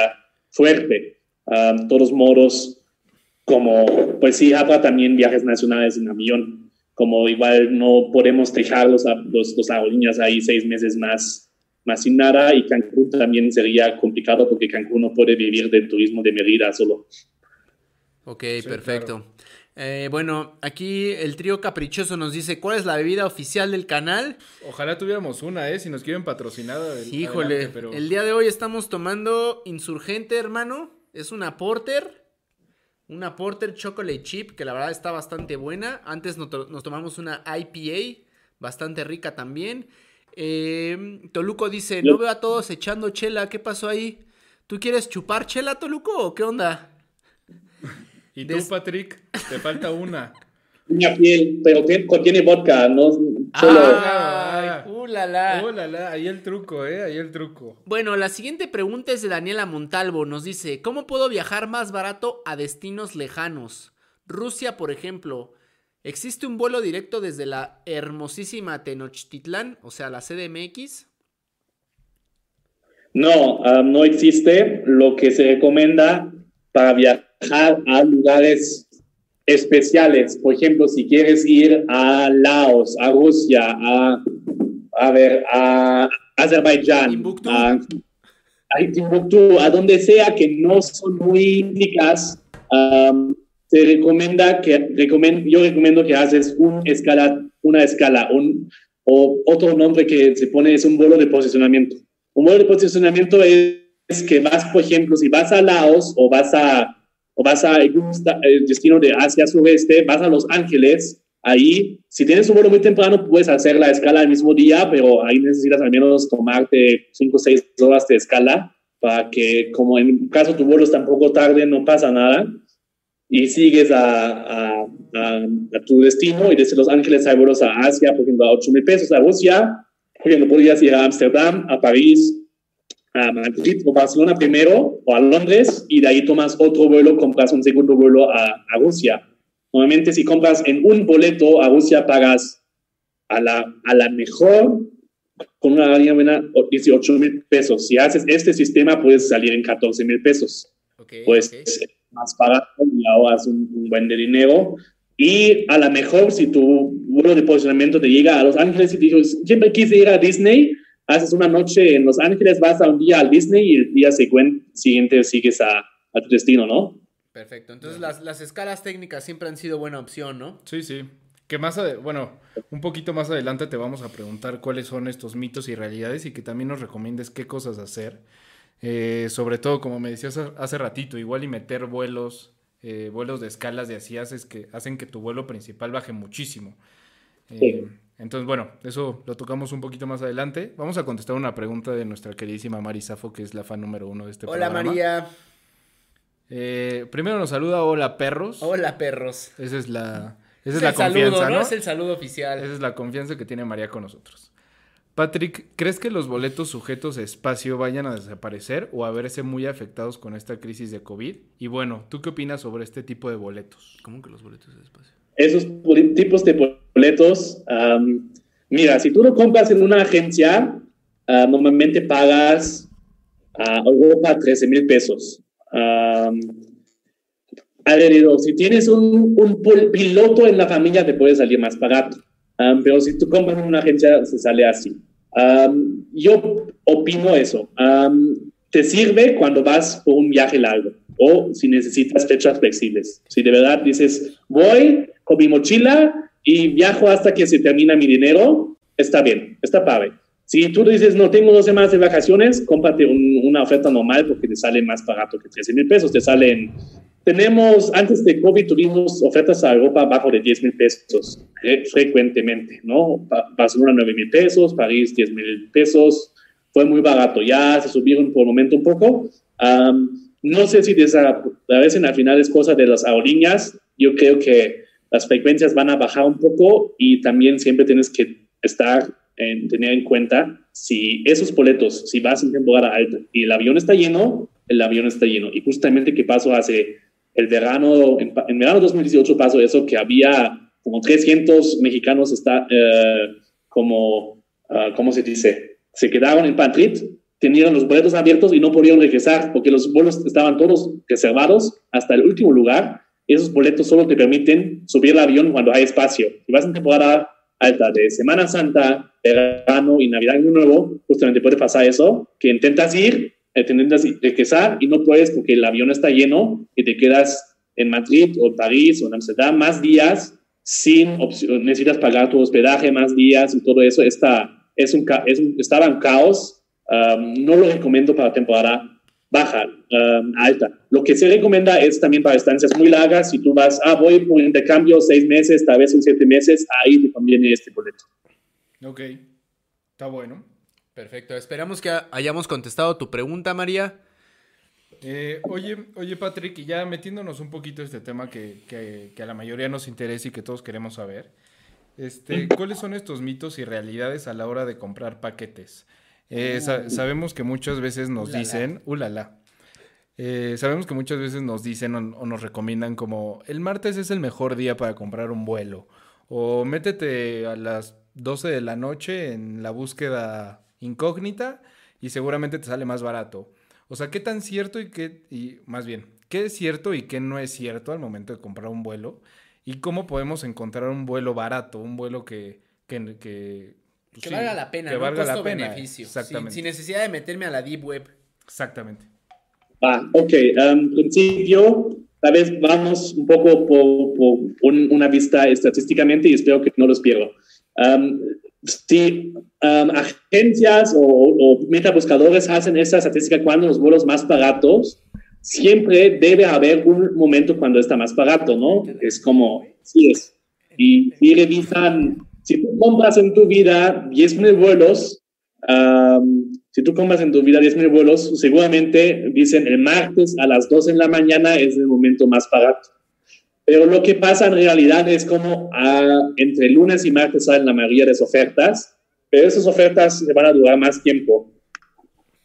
fuerte. Um, todos modos, como, pues sí, habrá también viajes nacionales en avión, como igual no podemos dejar los, los, los aerolíneas ahí seis meses más, más sin nada y Cancún también sería complicado porque Cancún no puede vivir del turismo de Mérida solo. Ok, perfecto. Eh, bueno, aquí el trío caprichoso nos dice, ¿cuál es la bebida oficial del canal? Ojalá tuviéramos una, ¿eh? Si nos quieren patrocinar. Híjole, el día de hoy estamos tomando Insurgente, hermano. Es una Porter. Una Porter Chocolate Chip, que la verdad está bastante buena. Antes nos, tomamos una IPA, bastante rica también. Em, Toluco dice, no veo a todos echando chela, ¿qué pasó ahí? ¿Tú quieres chupar chela, Toluco, o qué onda? ¿Y tú, Patrick? Te falta una. Una piel, pero contiene vodka, no solo. Ah, uh, la, la. ahí el truco, ¿eh? Ahí el truco. Bueno, la siguiente pregunta es de Daniela Montalvo. Nos dice: ¿Cómo puedo viajar más barato a destinos lejanos? Rusia, por ejemplo. ¿Existe un vuelo directo desde la hermosísima Tenochtitlán, o sea, la CDMX? No, ah, no existe. Lo que se recomienda para viajar a lugares especiales. Por ejemplo, si quieres ir a Laos, a Rusia, a, a ver, a Azerbaiyán, a, a, a donde sea que no son muy um, recomienda que, yo recomiendo que haces un escala, una escala, un, o otro nombre que se pone es un vuelo de posicionamiento. Un vuelo de posicionamiento es que vas, por ejemplo, si vas a Laos o vas a o vas a algún destino de Asia Sureste, vas a Los Ángeles, ahí, si tienes un vuelo muy temprano, puedes hacer la escala el mismo día, pero ahí necesitas al menos tomarte 5 o 6 horas de escala para que, como en caso tu vuelo está un poco tarde, no pasa nada y sigues a, a, tu destino y desde Los Ángeles hay vuelos a Asia, por ejemplo, a 8 mil pesos, a Rusia, por ejemplo, podrías ir a Ámsterdam, a París, a Madrid o Barcelona primero o a Londres y de ahí tomas otro vuelo, compras un segundo vuelo a, a Rusia. Normalmente si compras en un boleto a Rusia pagas a la, a la mejor con una línea buena 18 mil pesos. Si haces este sistema puedes salir en 14 mil pesos. pues más barato y ahorras un, un, buen de dinero. Y a lo mejor si tu vuelo de posicionamiento te llega a Los Ángeles y te dices, siempre quise ir a Disney, haces una noche en Los Ángeles, vas a un día al Disney y el día siguiente sigues a, a tu destino, ¿no? Perfecto. Entonces las, las, escalas técnicas siempre han sido buena opción, ¿no? Sí, sí. Que más, bueno, un poquito más adelante te vamos a preguntar cuáles son estos mitos y realidades y que también nos recomiendes qué cosas hacer. Eh, sobre todo, como me decías hace ratito, igual y meter vuelos, eh, vuelos de escalas de así haces que, hacen que tu vuelo principal baje muchísimo. Eh, entonces, bueno, eso lo tocamos un poquito más adelante. Vamos a contestar una pregunta de nuestra queridísima Mari Safo, que es la fan número uno de este Hola, programa. Hola María. Primero nos saluda Hola Perros. Hola Perros. Esa es la, esa es, la confianza, ¿no? Es el saludo oficial. Esa es la confianza que tiene María con nosotros. Patrick, ¿crees que los boletos sujetos a espacio vayan a desaparecer o a verse muy afectados con esta crisis de COVID? Y bueno, ¿tú qué opinas sobre este tipo de boletos? ¿Cómo que los boletos de espacio? Esos tipos de boletos, mira, si tú lo compras en una agencia, normalmente pagas a Europa 13 mil pesos. alrededor, si tienes un, un, piloto en la familia, te puede salir más barato. pero si tú compras en una agencia, se sale así. Yo opino eso. te sirve cuando vas por un viaje largo o si necesitas fechas flexibles. Si de verdad dices, voy con mi mochila y viajo hasta que se termina mi dinero, está bien, está padre. Si tú dices, no tengo dos semanas de vacaciones, cómprate una oferta normal porque te sale más barato que 13 mil pesos. Te salen, tenemos, antes de COVID tuvimos ofertas a Europa bajo de 10 mil pesos frecuentemente, ¿no? Barcelona 9 mil pesos, París 10 mil pesos, fue muy barato. Ya se subieron por el momento un poco. no sé si veces al final es cosa de las aerolíneas. Yo creo que las frecuencias van a bajar un poco y también siempre tienes que estar en tener en cuenta si esos boletos, si vas en temporada alta y el avión está lleno, el avión está lleno. Y justamente qué pasó hace el verano, en, en verano 2018 pasó eso, que había como 300 mexicanos está, eh, como, uh, ¿cómo se dice? Se quedaron en Madrid, tenían los boletos abiertos y no podían regresar porque los vuelos estaban todos reservados hasta el último lugar. Esos boletos solo te permiten subir el avión cuando hay espacio. Si vas en temporada alta de Semana Santa, verano y Navidad Año Nuevo, justamente puede pasar eso, que intentas ir, intentas regresar y no puedes porque el avión está lleno y te quedas en Madrid o en París o en Amsterdam más días sin opción, necesitas pagar tu hospedaje más días y todo eso. Está, es un, es estaba en caos. Um, no lo recomiendo para temporada baja, um, alta. Lo que se recomienda es también para estancias muy largas. Si tú vas, ah, voy por intercambio seis meses, tal vez en siete meses, ahí te conviene este boleto. Ok, está bueno. Perfecto, esperamos que hayamos contestado tu pregunta, María. Eh, oye, oye, Patrick, y ya metiéndonos un poquito este tema que, que, que, a la mayoría nos interesa y que todos queremos saber, este, ¿cuáles son estos mitos y realidades a la hora de comprar paquetes? Eh, sa sabemos que muchas veces nos ulala. dicen, ulala, eh, sabemos que muchas veces nos dicen o, o, nos recomiendan como el martes es el mejor día para comprar un vuelo, o métete a las 12 de la noche en la búsqueda incógnita y seguramente te sale más barato. O sea, ¿qué tan cierto y qué, y más bien, qué es cierto y qué no es cierto al momento de comprar un vuelo? ¿Y cómo podemos encontrar un vuelo barato, un vuelo que... que, que, pues, que sí, valga la pena, que ¿no? valga Costo la pena. beneficio. Exactamente. Sin, sin, necesidad de meterme a la deep web. Exactamente. Ah, ok. En um, principio, tal vez vamos un poco por, por un, una vista estadísticamente y espero que no los pierdo. Um, si um, agencias o, o metabuscadores hacen esta estadística cuando los vuelos más baratos, siempre debe haber un momento cuando está más barato, ¿no? Es como, sí es. Y, y revisan, si tú compras en tu vida 10 mil vuelos, um, si tú compras en tu vida 10 mil vuelos, seguramente dicen el martes a las 2 en la mañana es el momento más barato. Pero lo que pasa en realidad es como ah, entre lunes y martes salen la mayoría de las ofertas, pero esas ofertas se van a durar más tiempo.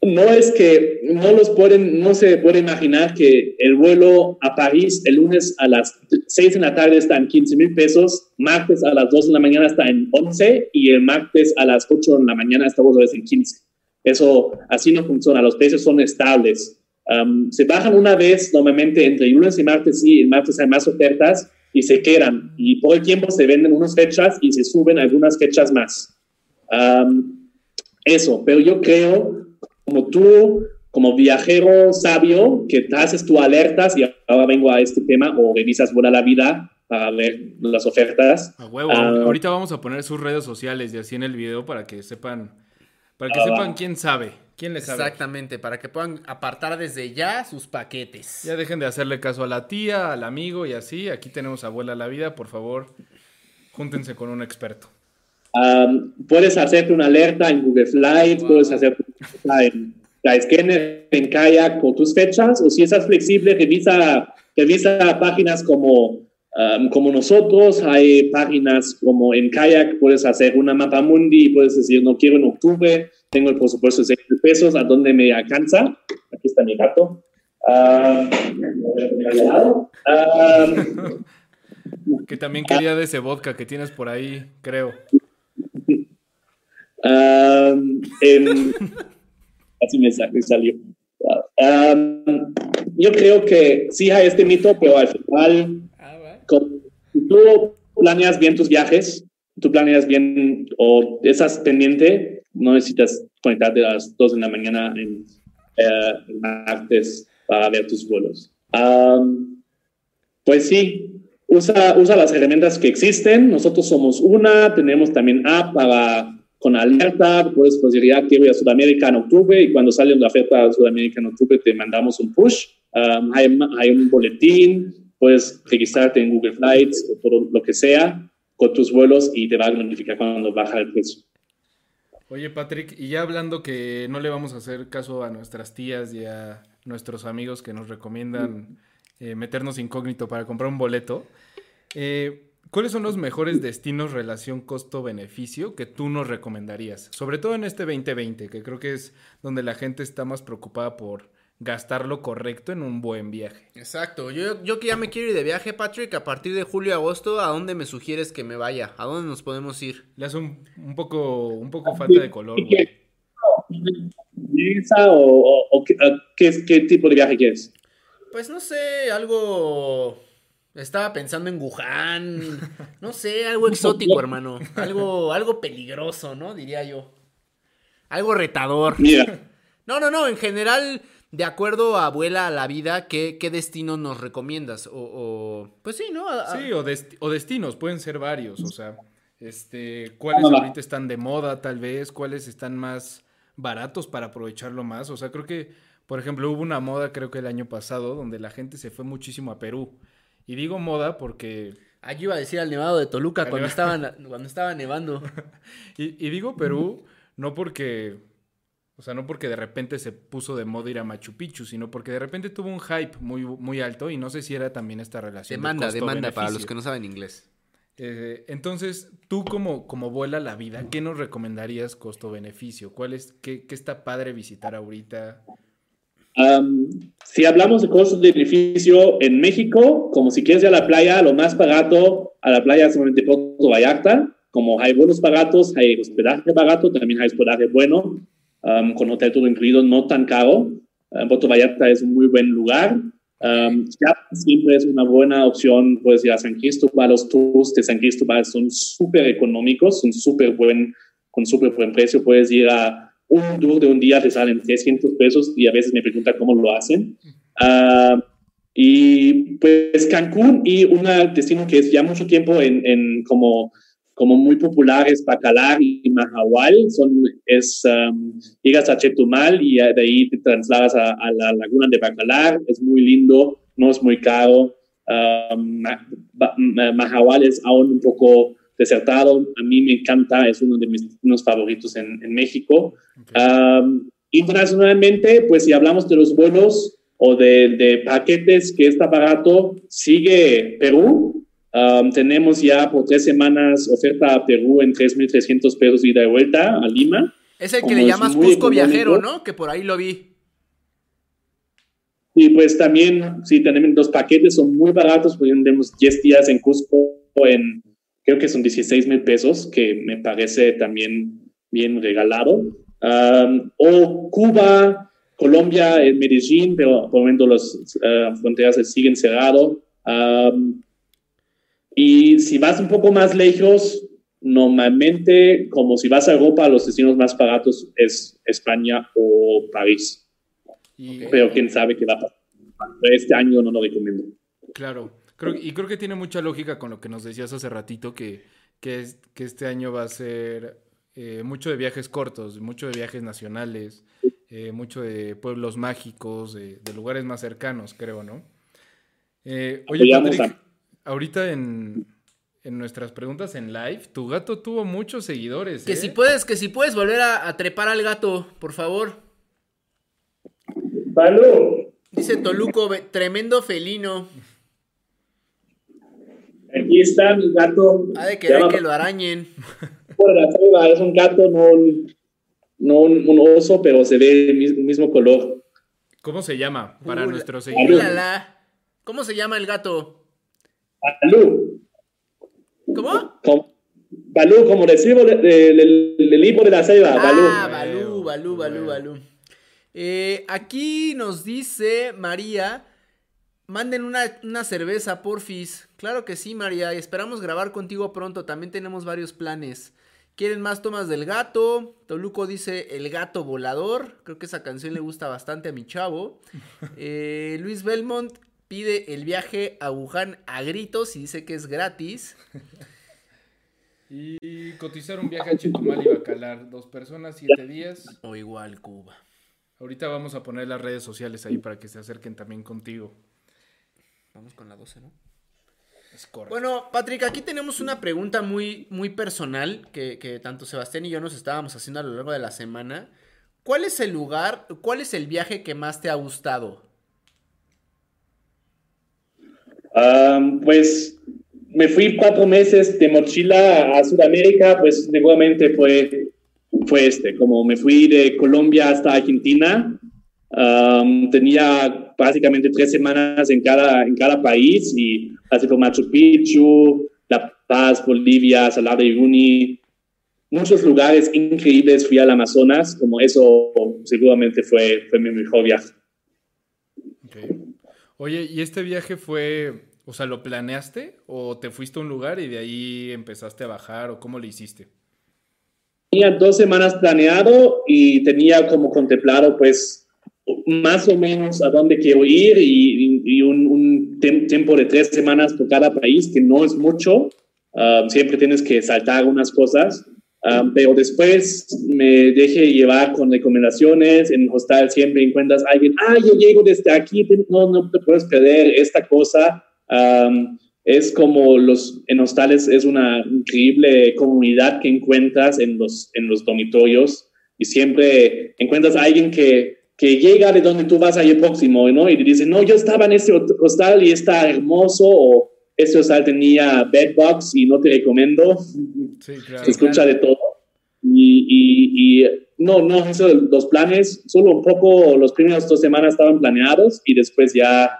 No es que no los pueden, no se puede imaginar que el vuelo a París el lunes a las 6 de la tarde está en 15 mil pesos, martes a las 2 de la mañana está en 11 y el martes a las 8 de la mañana está otra vez en 15. Eso así no funciona, los precios son estables. Um, se bajan una vez normalmente entre lunes y martes y el martes hay más ofertas y se quedan y por el tiempo se venden unas fechas y se suben algunas fechas más. Um, eso, pero yo creo, como tú, como viajero sabio, que haces tus alertas y ahora vengo a este tema o revisas Buena la Vida para ver las ofertas. A huevo, uh, ahorita vamos a poner sus redes sociales y así en el video para que sepan, para que uh, sepan quién sabe. ¿Quién les sabe? Exactamente, para que puedan apartar desde ya sus paquetes. Ya dejen de hacerle caso a la tía, al amigo y así. Aquí tenemos Abuela la Vida, por favor, júntense con un experto. Um, puedes hacerte una alerta en Google Flights, wow. puedes hacer en Skyscanner, en Kayak con tus fechas, o si estás flexible, revisa, revisa páginas como, um, como nosotros, hay páginas como en Kayak, puedes hacer una mapa mundi, puedes decir, no quiero en octubre, tengo el presupuesto de 6 mil pesos, ¿a dónde me alcanza? Aquí está mi gato. Uh, uh, <laughs> que también quería de ese vodka que tienes por ahí, creo. Um, en, así me, salió. Um, yo creo que sí hay este mito, pero al final, con, tú planeas bien tus viajes, tú planeas bien o estás pendiente, no necesitas conectarte a las 2 de la mañana en eh, martes para ver tus vuelos. Um, pues sí, usa, usa las herramientas que existen. Nosotros somos una, tenemos también app para con alerta, puedes posibilidad que voy a Sudamérica en octubre y cuando sale la oferta a Sudamérica en octubre te mandamos un push. Um, hay, hay, un boletín, puedes registrarte en Google Flights o todo lo que sea con tus vuelos y te va a notificar cuando baja el precio. Oye, Patrick, y ya hablando que no le vamos a hacer caso a nuestras tías y a nuestros amigos que nos recomiendan eh, meternos incógnito para comprar un boleto. Eh, ¿Cuáles son los mejores destinos relación costo-beneficio que tú nos recomendarías? Sobre todo en este 2020, que creo que es donde la gente está más preocupada por gastar lo correcto en un buen viaje. Exacto. Yo, yo que ya me quiero ir de viaje, Patrick, a partir de julio agosto, ¿a dónde me sugieres que me vaya? ¿A dónde nos podemos ir? Le hace un, un poco, un poco falta de color, güey. o, o qué, qué, qué tipo de viaje quieres? Pues no sé, algo estaba pensando en Wuhan. No sé, algo exótico, hermano. Algo, algo peligroso, ¿no? Diría yo. Algo retador. No, no, no. En general, de acuerdo a abuela a la vida, ¿qué, qué destino nos recomiendas? O, pues sí, ¿no? Sí, o, o, destinos, pueden ser varios. O sea, este, ¿cuáles ahorita están de moda, tal vez? ¿Cuáles están más baratos para aprovecharlo más? O sea, creo que, por ejemplo, hubo una moda, creo que el año pasado, donde la gente se fue muchísimo a Perú. Y digo moda porque... Aquí iba a decir al nevado de Toluca cuando estaba, cuando estaba nevando. <laughs> y, y, digo Perú no porque... O sea, no porque de repente se puso de moda ir a Machu Picchu, sino porque de repente tuvo un hype muy, muy alto y no sé si era también esta relación. Demanda, de demanda para los que no saben inglés. Eh, entonces, tú como, como vuela la vida, ¿qué nos recomendarías costo-beneficio? ¿Cuál es, qué, qué, está padre visitar ahorita? Um, si hablamos de costos de beneficio en México, como si quieres ir a la playa, lo más barato a la playa es solamente Puerto Vallarta. Como hay vuelos baratos, hay hospedaje barato, también hay hospedaje bueno, um, con hotel todo incluido, no tan caro. Um, Puerto Vallarta es un muy buen lugar. Um, siempre es una buena opción, puedes ir a San Cristóbal, los tours de San Cristóbal son súper económicos, son súper buen, con súper buen precio, puedes ir a un tour de un día te salen 300 pesos y a veces me pregunta cómo lo hacen. Uh, y pues Cancún y un destino que es ya mucho tiempo en, en como, como muy popular es Bacalar y Mahahual. Son, es, um, llegas a Chetumal y de ahí te trasladas a, a, la laguna de Bacalar. Es muy lindo, no es muy caro. Um, Mahahual es aún un poco desertado. A mí me encanta, es uno de mis unos favoritos en, en México. Okay. Um, internacionalmente, pues si hablamos de los vuelos o de, de paquetes que está barato, sigue Perú. Um, tenemos ya por tres semanas oferta a Perú en 3.300 pesos ida y vuelta a Lima. Es el que le llamas Cusco Viajero, ¿no? Que por ahí lo vi. Y pues también, sí, tenemos dos paquetes, son muy baratos, pues tenemos 10 días en Cusco en creo que son 16 mil pesos, que me parece también bien regalado. Um, o Cuba, Colombia, en Medellín, pero por el momento las uh, fronteras siguen cerradas. Um, y si vas un poco más lejos, normalmente, como si vas a Europa, los destinos más baratos es España o París. Y, pero quién sabe qué va a pasar. Este año no lo recomiendo. Claro y creo que tiene mucha lógica con lo que nos decías hace ratito, que, que, es, que este año va a ser eh, mucho de viajes cortos, mucho de viajes nacionales, eh, mucho de pueblos mágicos, de, de, lugares más cercanos, creo, ¿no? Eh, oye, Patrick, ahorita en, en, nuestras preguntas en live, tu gato tuvo muchos seguidores. Que si puedes, que si puedes volver a, a trepar al gato, por favor. Balú. Dice Toluco, tremendo felino. Aquí está mi gato. Ha de querer que lo arañen. Por la selva, es un gato, no un, no un, un oso, pero se ve el mismo, mismo color. ¿Cómo se llama para Uh, nuestros la- seguidores? ¿Cómo se llama el gato? Balú. ¿Cómo? Como, Balú, como el libro de, de- del- del libro de la selva. Balú. Ah, Balú, Balú, Balú, Balú. Eh, aquí nos dice María, manden una, una cerveza, porfis. Claro que sí, María, y esperamos grabar contigo pronto. También tenemos varios planes. ¿Quieren más tomas del gato? Toluco dice El gato volador. Creo que esa canción le gusta bastante a mi chavo. <laughs> Eh, Luis Belmont pide el viaje a Wuhan a gritos y dice que es gratis. <laughs> Y cotizar un viaje a Chetumal y Bacalar. Dos personas, siete días. O igual Cuba. Ahorita vamos a poner las redes sociales ahí para que se acerquen también contigo. Vamos con la 12, ¿no? Es correcto. Bueno, Patrick, aquí tenemos una pregunta muy, muy personal que, que tanto Sebastián y yo nos estábamos haciendo a lo largo de la semana. ¿Cuál es el lugar, cuál es el viaje que más te ha gustado? Pues me fui cuatro meses de mochila a Sudamérica, pues seguramente fue, fue este, como me fui de Colombia hasta Argentina, tenía básicamente tres semanas en cada, en cada país y así por Machu Picchu, La Paz, Bolivia, Salar de Uyuni, muchos lugares increíbles, fui al Amazonas, como eso seguramente fue, fue mi mejor viaje. Oye, ¿y este viaje fue, o sea, lo planeaste o te fuiste a un lugar y de ahí empezaste a bajar o cómo lo hiciste? Tenía dos semanas planeado y tenía como contemplado pues más o menos a dónde quiero ir y, un, tiempo de tres semanas por cada país, que no es mucho. Ah, siempre tienes que saltar unas cosas. Ah, pero después me dejé llevar con recomendaciones. En hostal siempre encuentras a alguien, ah, yo llego desde aquí, no, no te puedes perder esta cosa. es como los, en hostales es una increíble comunidad que encuentras en los, en los dormitorios y siempre encuentras a alguien que, que llega de donde tú vas ahí próximo, ¿no? Y te dice, no, yo estaba en este hostal y está hermoso, o este hostal tenía bedbugs y no te recomiendo. Sí, claro. Se escucha de todo. Y, y, no, no, eso, los planes, solo un poco, los primeros dos semanas estaban planeados y después ya,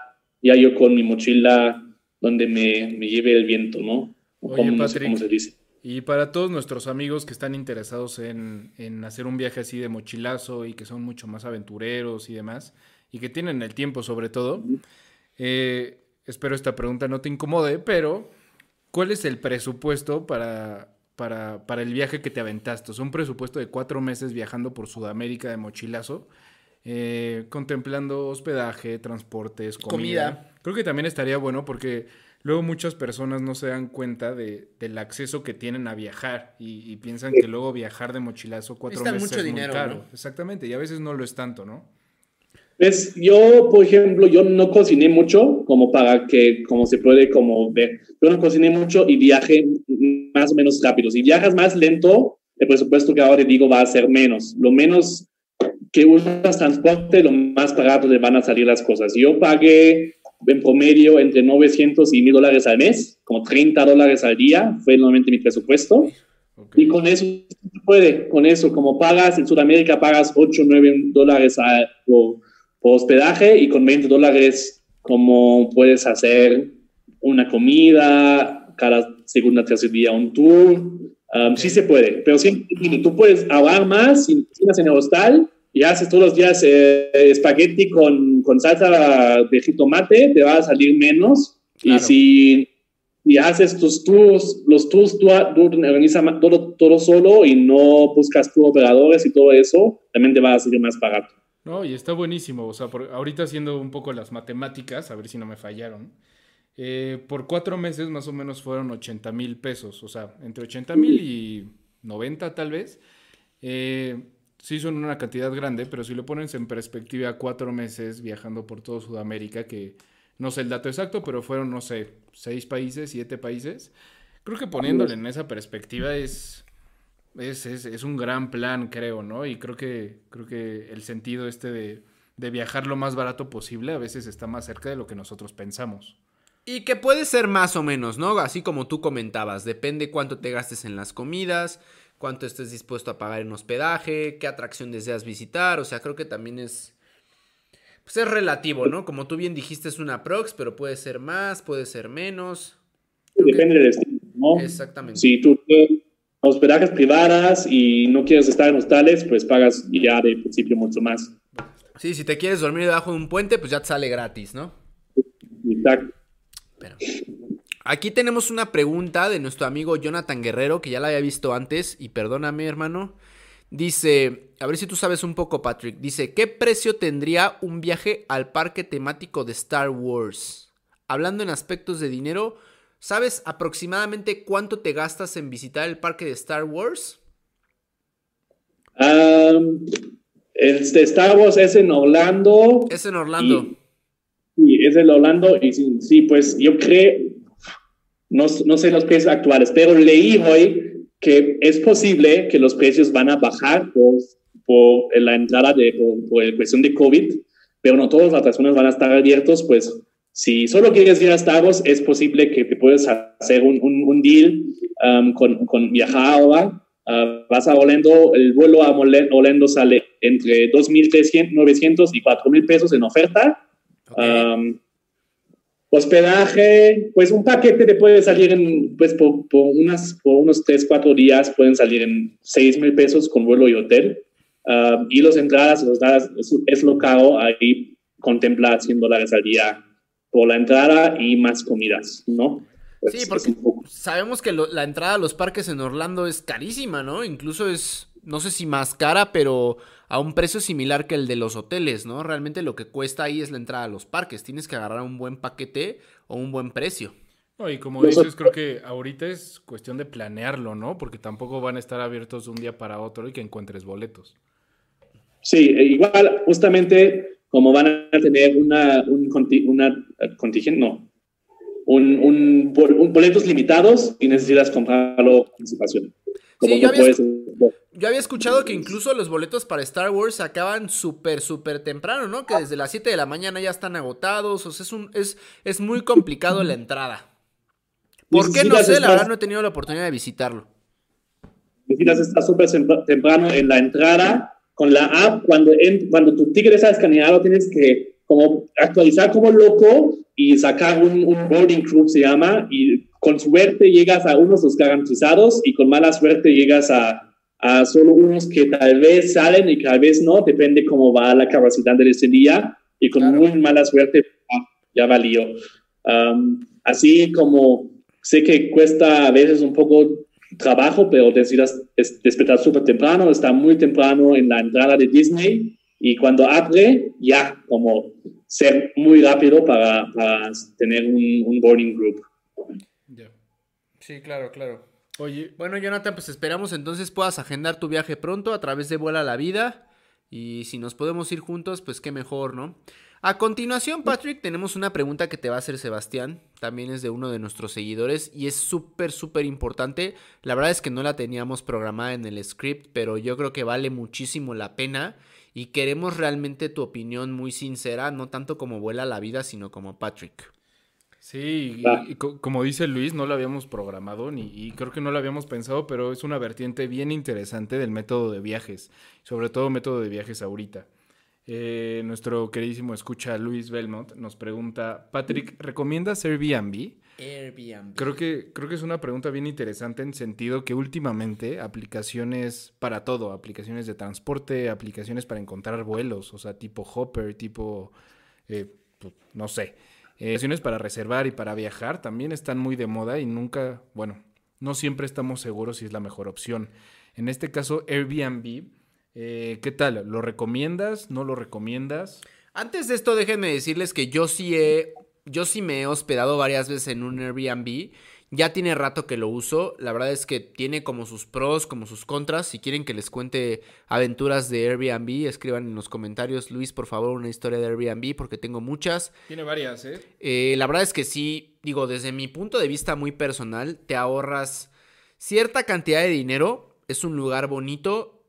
ya yo con mi mochila donde me, me lleve el viento, ¿no? Oye, Patrick, cómo se dice. Y para todos nuestros amigos que están interesados en, en, hacer un viaje así de mochilazo y que son mucho más aventureros y demás, y que tienen el tiempo sobre todo, eh, espero esta pregunta no te incomode, pero ¿cuál es el presupuesto para, para, para el viaje que te aventaste? Es un presupuesto de cuatro meses viajando por Sudamérica de mochilazo, eh, contemplando hospedaje, transportes, comida. Creo que también estaría bueno porque luego muchas personas no se dan cuenta de, del acceso que tienen a viajar y, piensan que luego viajar de mochilazo cuatro meses es dinero, muy caro. Exactamente, y a veces no lo es tanto, ¿no? Pues yo, por ejemplo, yo no cociné mucho, como para que, como se puede como ver, yo no cociné mucho y viaje más o menos rápido. Si viajas más lento, el presupuesto que ahora te digo va a ser menos. Lo menos que usas transporte, lo más barato te van a salir las cosas. Yo pagué en promedio entre 900 y 1000 dólares al mes, como 30 dólares al día, fue normalmente mi presupuesto. Y con eso puede, con eso, como pagas en Sudamérica, pagas 8 9 dólares por hospedaje y con 20 dólares como puedes hacer una comida, cada segunda, tercer día un tour. Um, sí se puede, pero siempre tú puedes ahorrar más si tienes en el hostal y haces todos los días eh, espagueti con, con, salsa de jitomate, te va a salir menos. Y si y haces tus tours, los tours tú, organizas todo, todo solo y no buscas tus operadores y todo eso, también te va a salir más barato. No, y está buenísimo. O sea, ahorita haciendo un poco las matemáticas, a ver si no me fallaron. Eh, por cuatro meses más o menos fueron 80 mil pesos. O sea, entre 80 mil y 90 tal vez. Eh, sí son una cantidad grande, pero si lo pones en perspectiva, cuatro meses viajando por todo Sudamérica, que no sé el dato exacto, pero fueron, no sé, seis países, siete países. Creo que poniéndole en esa perspectiva es es, es, un gran plan, creo, ¿no? Y creo que, creo que el sentido este de, de viajar lo más barato posible a veces está más cerca de lo que nosotros pensamos. Y que puede ser más o menos, ¿no? Así como tú comentabas, depende cuánto te gastes en las comidas, cuánto estés dispuesto a pagar en hospedaje, qué atracción deseas visitar, o sea, creo que también es... Pues es relativo, ¿no? Como tú bien dijiste, es una prox, pero puede ser más, puede ser menos. Depende del estilo, ¿no? Exactamente. Si tú hospedajes privadas y no quieres estar en hostales, pues pagas ya de principio mucho más. Sí, si te quieres dormir debajo de un puente, pues ya te sale gratis, ¿no? Exacto. aquí tenemos una pregunta de nuestro amigo Jonathan Guerrero, que ya la había visto antes, y perdóname, hermano. Dice, a ver si tú sabes un poco, Patrick. Dice, ¿qué precio tendría un viaje al parque temático de Star Wars? Hablando en aspectos de dinero, ¿Sabes aproximadamente cuánto te gastas en visitar el parque de Star Wars? Um, el de Star Wars es en Orlando. Es en Orlando. sí, es en Orlando. Y sí, pues yo creo, no, no, sé los precios actuales, pero leí hoy que es posible que los precios van a bajar por, por la entrada de, por, por cuestión de COVID, pero no todas las atracciones van a estar abiertos, pues si solo quieres ir a Wars, es posible que te puedes hacer un, un, deal um, con, con viajar ahora. Uh, vas a Orlando, el vuelo a Orlando sale entre 2.900 y 4.000 pesos en oferta. Um, hospedaje, pues un paquete te puede salir en, pues por, unas, por unos 3, 4 días pueden salir en 6.000 pesos con vuelo y hotel. Um, y los entradas, los entradas es, es, lo caro, ahí contempla 100 dólares al día por la entrada y más comidas, ¿no? Pues sí, porque sabemos que la entrada a los parques en Orlando es carísima, ¿no? Incluso es, no sé si más cara, pero a un precio similar que el de los hoteles, ¿no? Realmente lo que cuesta ahí es la entrada a los parques. Tienes que agarrar un buen paquete o un buen precio. No, y como dices, creo que ahorita es cuestión de planearlo, ¿no? Porque tampoco van a estar abiertos de un día para otro y que encuentres boletos. Sí, e igual, justamente como van a tener una, un una contingente, no, un, un, boletos limitados y necesitas comprarlo con anticipación. Sí, yo, había, yo había escuchado que incluso los boletos para Star Wars acaban súper, súper temprano, ¿no? Que desde las 7 de la mañana ya están agotados. O sea, es, un, es, es muy complicado la entrada. ¿Por qué? No sé, la verdad no he tenido la oportunidad de visitarlo. Necesitas estar súper temprano en la entrada con la app, cuando, cuando tu ticket está escaneado, tienes que como actualizar como loco y sacar un, un boarding group, se llama, y con suerte llegas a unos los garantizados y con mala suerte llegas a, a solo unos que tal vez salen y tal vez no, depende cómo va la capacidad de ese día y con muy mala suerte ya valió. Um, así como sé que cuesta a veces un poco trabajo, pero necesitas despertar súper temprano, está muy temprano en la entrada de Disney y cuando abre, ya como ser muy rápido para, tener un, boarding group. Sí, claro, claro. Oye, bueno, Jonathan, pues esperamos entonces puedas agendar tu viaje pronto a través de Vuela la Vida. Y si nos podemos ir juntos, pues qué mejor, ¿no? A continuación, Patrick, tenemos una pregunta que te va a hacer Sebastián. También es de uno de nuestros seguidores y es súper, súper importante. La verdad es que no la teníamos programada en el script, pero yo creo que vale muchísimo la pena y queremos realmente tu opinión muy sincera, no tanto como vuela la vida, sino como Patrick. Sí, y, como dice Luis, no lo habíamos programado ni, y creo que no lo habíamos pensado, pero es una vertiente bien interesante del método de viajes, sobre todo método de viajes ahorita. Eh, nuestro queridísimo escucha Luis Belmont nos pregunta, Patrick, ¿recomiendas Airbnb? Airbnb. Creo que, creo que es una pregunta bien interesante en sentido que últimamente aplicaciones para todo, aplicaciones de transporte, aplicaciones para encontrar vuelos, o sea, tipo Hopper, tipo, eh, pues, no sé, eh, aplicaciones para reservar y para viajar también están muy de moda y nunca, bueno, no siempre estamos seguros si es la mejor opción. En este caso, Airbnb eh, ¿Qué tal? ¿Lo recomiendas? ¿No lo recomiendas? Antes de esto, déjenme decirles que yo sí he. Yo sí me he hospedado varias veces en un Airbnb. Ya tiene rato que lo uso. La verdad es que tiene como sus pros, como sus contras. Si quieren que les cuente aventuras de Airbnb, escriban en los comentarios, Luis, por favor, una historia de Airbnb, porque tengo muchas. Tiene varias, ¿eh? eh la verdad es que sí, digo, desde mi punto de vista muy personal, te ahorras cierta cantidad de dinero. Es un lugar bonito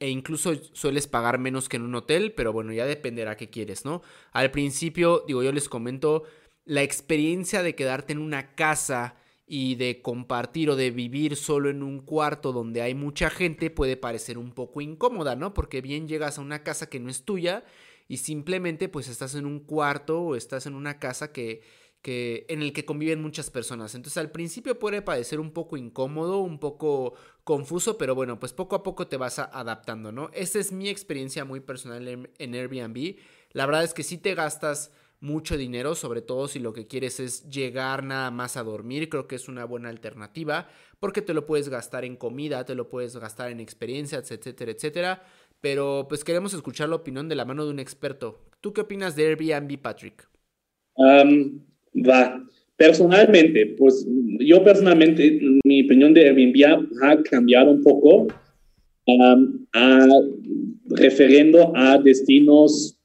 e incluso sueles pagar menos que en un hotel, pero bueno, ya dependerá qué quieres, ¿no? Al principio, digo, yo les comento, la experiencia de quedarte en una casa y de compartir o de vivir solo en un cuarto donde hay mucha gente puede parecer un poco incómoda, ¿no? Porque bien llegas a una casa que no es tuya y simplemente pues estás en un cuarto o estás en una casa que que, en el que conviven muchas personas. Entonces al principio puede parecer un poco incómodo, un poco confuso, pero bueno, pues poco a poco te vas adaptando, ¿no? Esa es mi experiencia muy personal en, Airbnb. La verdad es que si te gastas mucho dinero, sobre todo si lo que quieres es llegar nada más a dormir, creo que es una buena alternativa, porque te lo puedes gastar en comida, te lo puedes gastar en experiencias, etcétera, etcétera. Pero pues queremos escuchar la opinión de la mano de un experto. ¿Tú qué opinas de Airbnb, Patrick? Va. Personalmente, pues yo personalmente, mi opinión de Airbnb ha cambiado un poco um, a, referiendo a destinos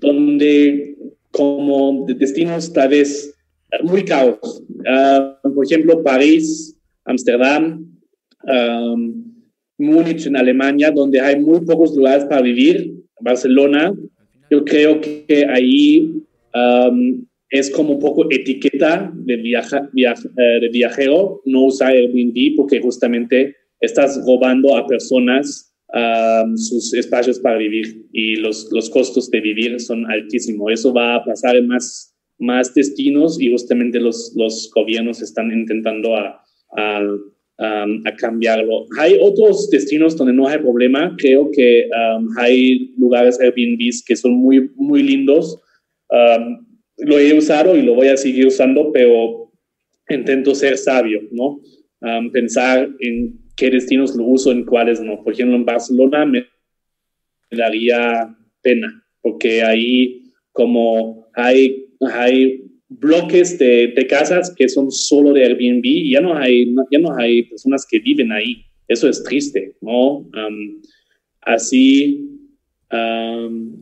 donde, como destinos tal vez muy caros. Uh, por ejemplo, París, Ámsterdam, um, Múnich en Alemania, donde hay muy pocos lugares para vivir. Barcelona, yo creo que ahí um, es como un poco etiqueta de, viaja, eh, viajero no usar Airbnb porque justamente estás robando a personas sus espacios para vivir y los, los costos de vivir son altísimos. Eso va a pasar en más, más destinos y justamente los, los gobiernos están intentando a, a, a cambiarlo. Hay otros destinos donde no hay problema. Creo que hay lugares Airbnb que son muy, muy lindos lo he usado y lo voy a seguir usando, pero intento ser sabio, ¿no? pensar en qué destinos lo uso, en cuáles no. Por ejemplo, en Barcelona me, daría pena, porque ahí como hay, hay bloques de, de, casas que son solo de Airbnb y ya no hay, ya no hay personas que viven ahí. Eso es triste, ¿no? así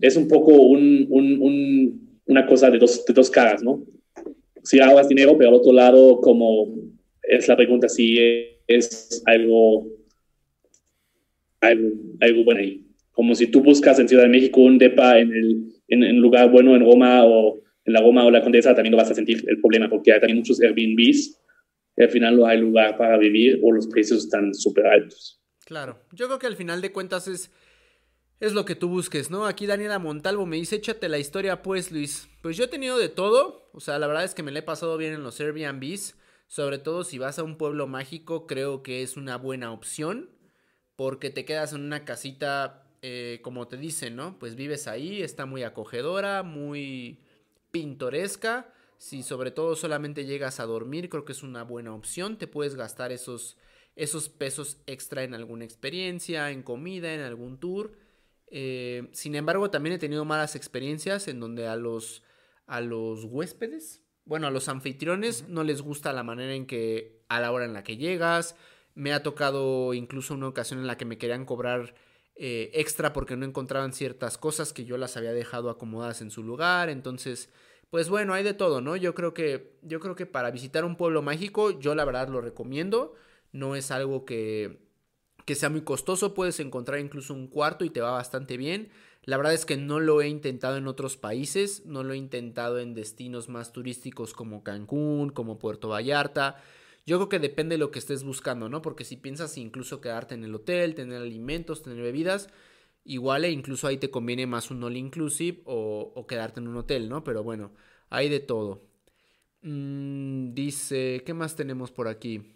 es un poco un, un, un una cosa de dos, de dos caras, ¿no? Si ahorras dinero, pero al otro lado, como es la pregunta si es algo, algo, algo bueno ahí. Como si tú buscas en Ciudad de México un DEPA en el en, lugar bueno en Roma o en la Roma o la Condesa, también lo vas a sentir el problema porque hay también muchos Airbnbs y al final no hay lugar para vivir o los precios están súper altos. Claro, yo creo que al final de cuentas es es lo que tú busques, ¿no? Aquí Daniela Montalvo me dice, échate la historia pues, Luis. Pues yo he tenido de todo, o sea, la verdad es que me la he pasado bien en los Airbnbs, sobre todo si vas a un pueblo mágico, creo que es una buena opción, porque te quedas en una casita, eh, como te dicen, ¿no? Pues vives ahí, está muy acogedora, muy pintoresca. Si sobre todo solamente llegas a dormir, creo que es una buena opción. Te puedes gastar esos, esos pesos extra en alguna experiencia, en comida, en algún tour. Eh, sin embargo, también he tenido malas experiencias en donde a los, a los huéspedes, bueno, a los anfitriones no les gusta la manera en que, a la hora en la que llegas. Me ha tocado incluso una ocasión en la que me querían cobrar eh, extra porque no encontraban ciertas cosas que yo las había dejado acomodadas en su lugar. Entonces, pues bueno, hay de todo, ¿no? Yo creo que, yo creo que para visitar un pueblo mágico, yo la verdad lo recomiendo. No es algo que, que sea muy costoso, puedes encontrar incluso un cuarto y te va bastante bien. La verdad es que no lo he intentado en otros países, no lo he intentado en destinos más turísticos como Cancún, como Puerto Vallarta. Yo creo que depende de lo que estés buscando, ¿no? Porque si piensas incluso quedarte en el hotel, tener alimentos, tener bebidas, igual e incluso ahí te conviene más un all inclusive o, quedarte en un hotel, ¿no? Pero bueno, hay de todo. Mm, dice, ¿qué más tenemos por aquí?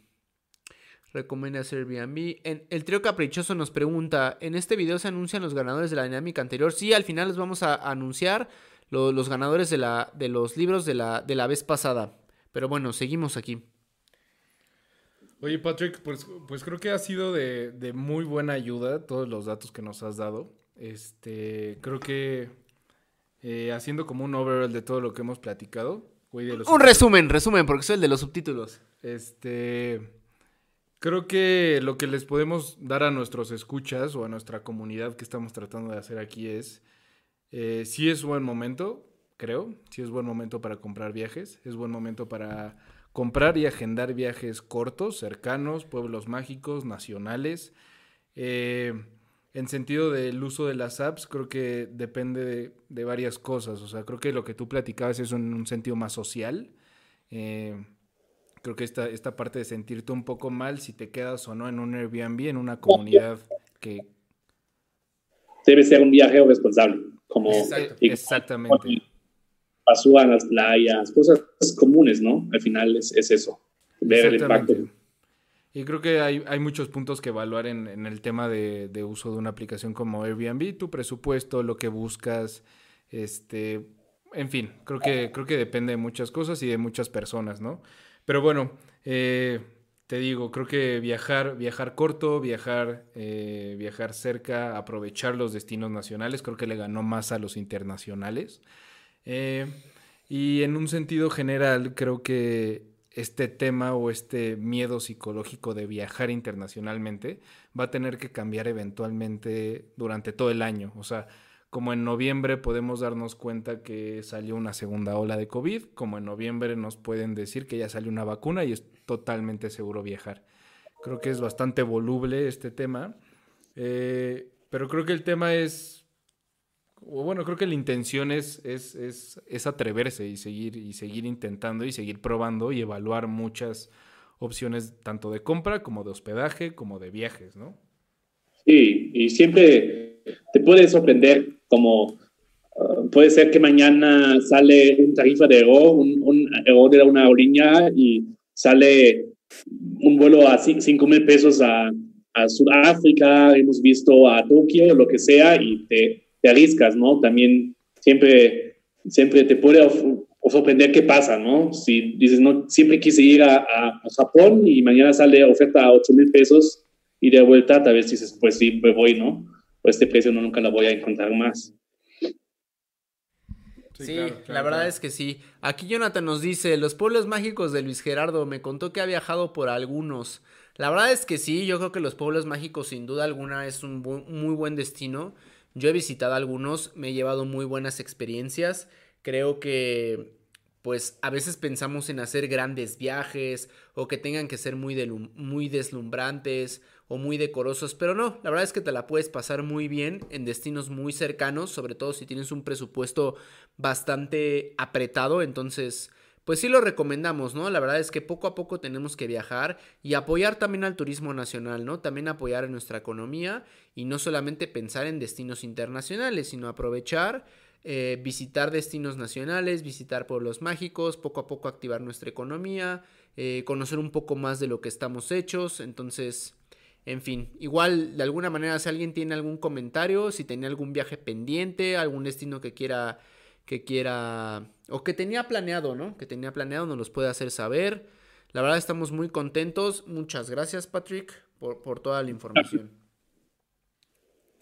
Recomienda Airbnb. En, el trío caprichoso nos pregunta, ¿en este video se anuncian los ganadores de la dinámica anterior? Sí, al final les vamos a anunciar los ganadores de, la, de los libros de la, de la vez pasada. Pero bueno, seguimos aquí. Oye, Patrick, pues, pues creo que ha sido de, de, muy buena ayuda todos los datos que nos has dado. Este, creo que eh, haciendo como un overall de todo lo que hemos platicado. un resumen, resumen, porque soy el de los subtítulos. Este, Creo que lo que les podemos dar a nuestros escuchas o a nuestra comunidad que estamos tratando de hacer aquí es, eh, sí es buen momento, creo, sí es buen momento para comprar viajes, es buen momento para comprar y agendar viajes cortos, cercanos, pueblos mágicos, nacionales. Eh, en sentido del uso de las apps, creo que depende de, varias cosas. O sea, creo que lo que tú platicabas es en un sentido más social. Eh, creo que esta, esta parte de sentirte un poco mal si te quedas o no en un Airbnb, en una comunidad que... Debe ser un viajero responsable, como... exactamente. Basura en las playas, cosas comunes, ¿no? Al final es, es eso, ver el impacto. Y creo que hay, hay, muchos puntos que evaluar en, en el tema de, de, uso de una aplicación como Airbnb, tu presupuesto, lo que buscas, este, en fin, creo que, creo que depende de muchas cosas y de muchas personas, ¿no? Pero bueno, eh, te digo, creo que viajar, viajar corto, viajar, eh, viajar cerca, aprovechar los destinos nacionales, creo que le ganó más a los internacionales. Eh, y en un sentido general, creo que este tema o este miedo psicológico de viajar internacionalmente va a tener que cambiar eventualmente durante todo el año. O sea, como en noviembre podemos darnos cuenta que salió una segunda ola de COVID, como en noviembre nos pueden decir que ya salió una vacuna y es totalmente seguro viajar. Creo que es bastante voluble este tema, eh, pero creo que el tema es bueno, creo que la intención es, es, es, es, atreverse y seguir, y seguir intentando y seguir probando y evaluar muchas opciones tanto de compra como de hospedaje como de viajes, ¿no? Sí, y siempre te puede sorprender como uh, puede ser que mañana sale un tarifa de Ego, un, un Ego de una aerolínea y sale un vuelo a 5 mil pesos a, a Sudáfrica, hemos visto a Tokio, lo que sea, y te, te arriscas, ¿no? También siempre, siempre te puede sorprender qué pasa, ¿no? Si dices, no, siempre quise ir a, a, Japón y mañana sale oferta a 8 mil pesos y de vuelta tal vez dices, pues sí, me voy, ¿no? Pues este precio no, nunca la voy a encontrar más. Sí, la verdad es que sí. Aquí Jonathan nos dice, los pueblos mágicos de Luis Gerardo, me contó que ha viajado por algunos. La verdad es que sí, yo creo que los pueblos mágicos sin duda alguna es un muy buen destino. Yo he visitado algunos, me he llevado muy buenas experiencias. Creo que pues a veces pensamos en hacer grandes viajes o que tengan que ser muy, muy deslumbrantes o muy decorosos, pero no, la verdad es que te la puedes pasar muy bien en destinos muy cercanos, sobre todo si tienes un presupuesto bastante apretado, entonces pues sí lo recomendamos, ¿no? La verdad es que poco a poco tenemos que viajar y apoyar también al turismo nacional, ¿no? También apoyar en nuestra economía y no solamente pensar en destinos internacionales, sino aprovechar, eh, visitar destinos nacionales, visitar pueblos mágicos, poco a poco activar nuestra economía, eh, conocer un poco más de lo que estamos hechos, entonces en fin, igual de alguna manera si alguien tiene algún comentario, si tenía algún viaje pendiente, algún destino que quiera que quiera o que tenía planeado, ¿no? Que tenía planeado, nos los puede hacer saber. La verdad estamos muy contentos. Muchas gracias, Patrick, por, toda la información.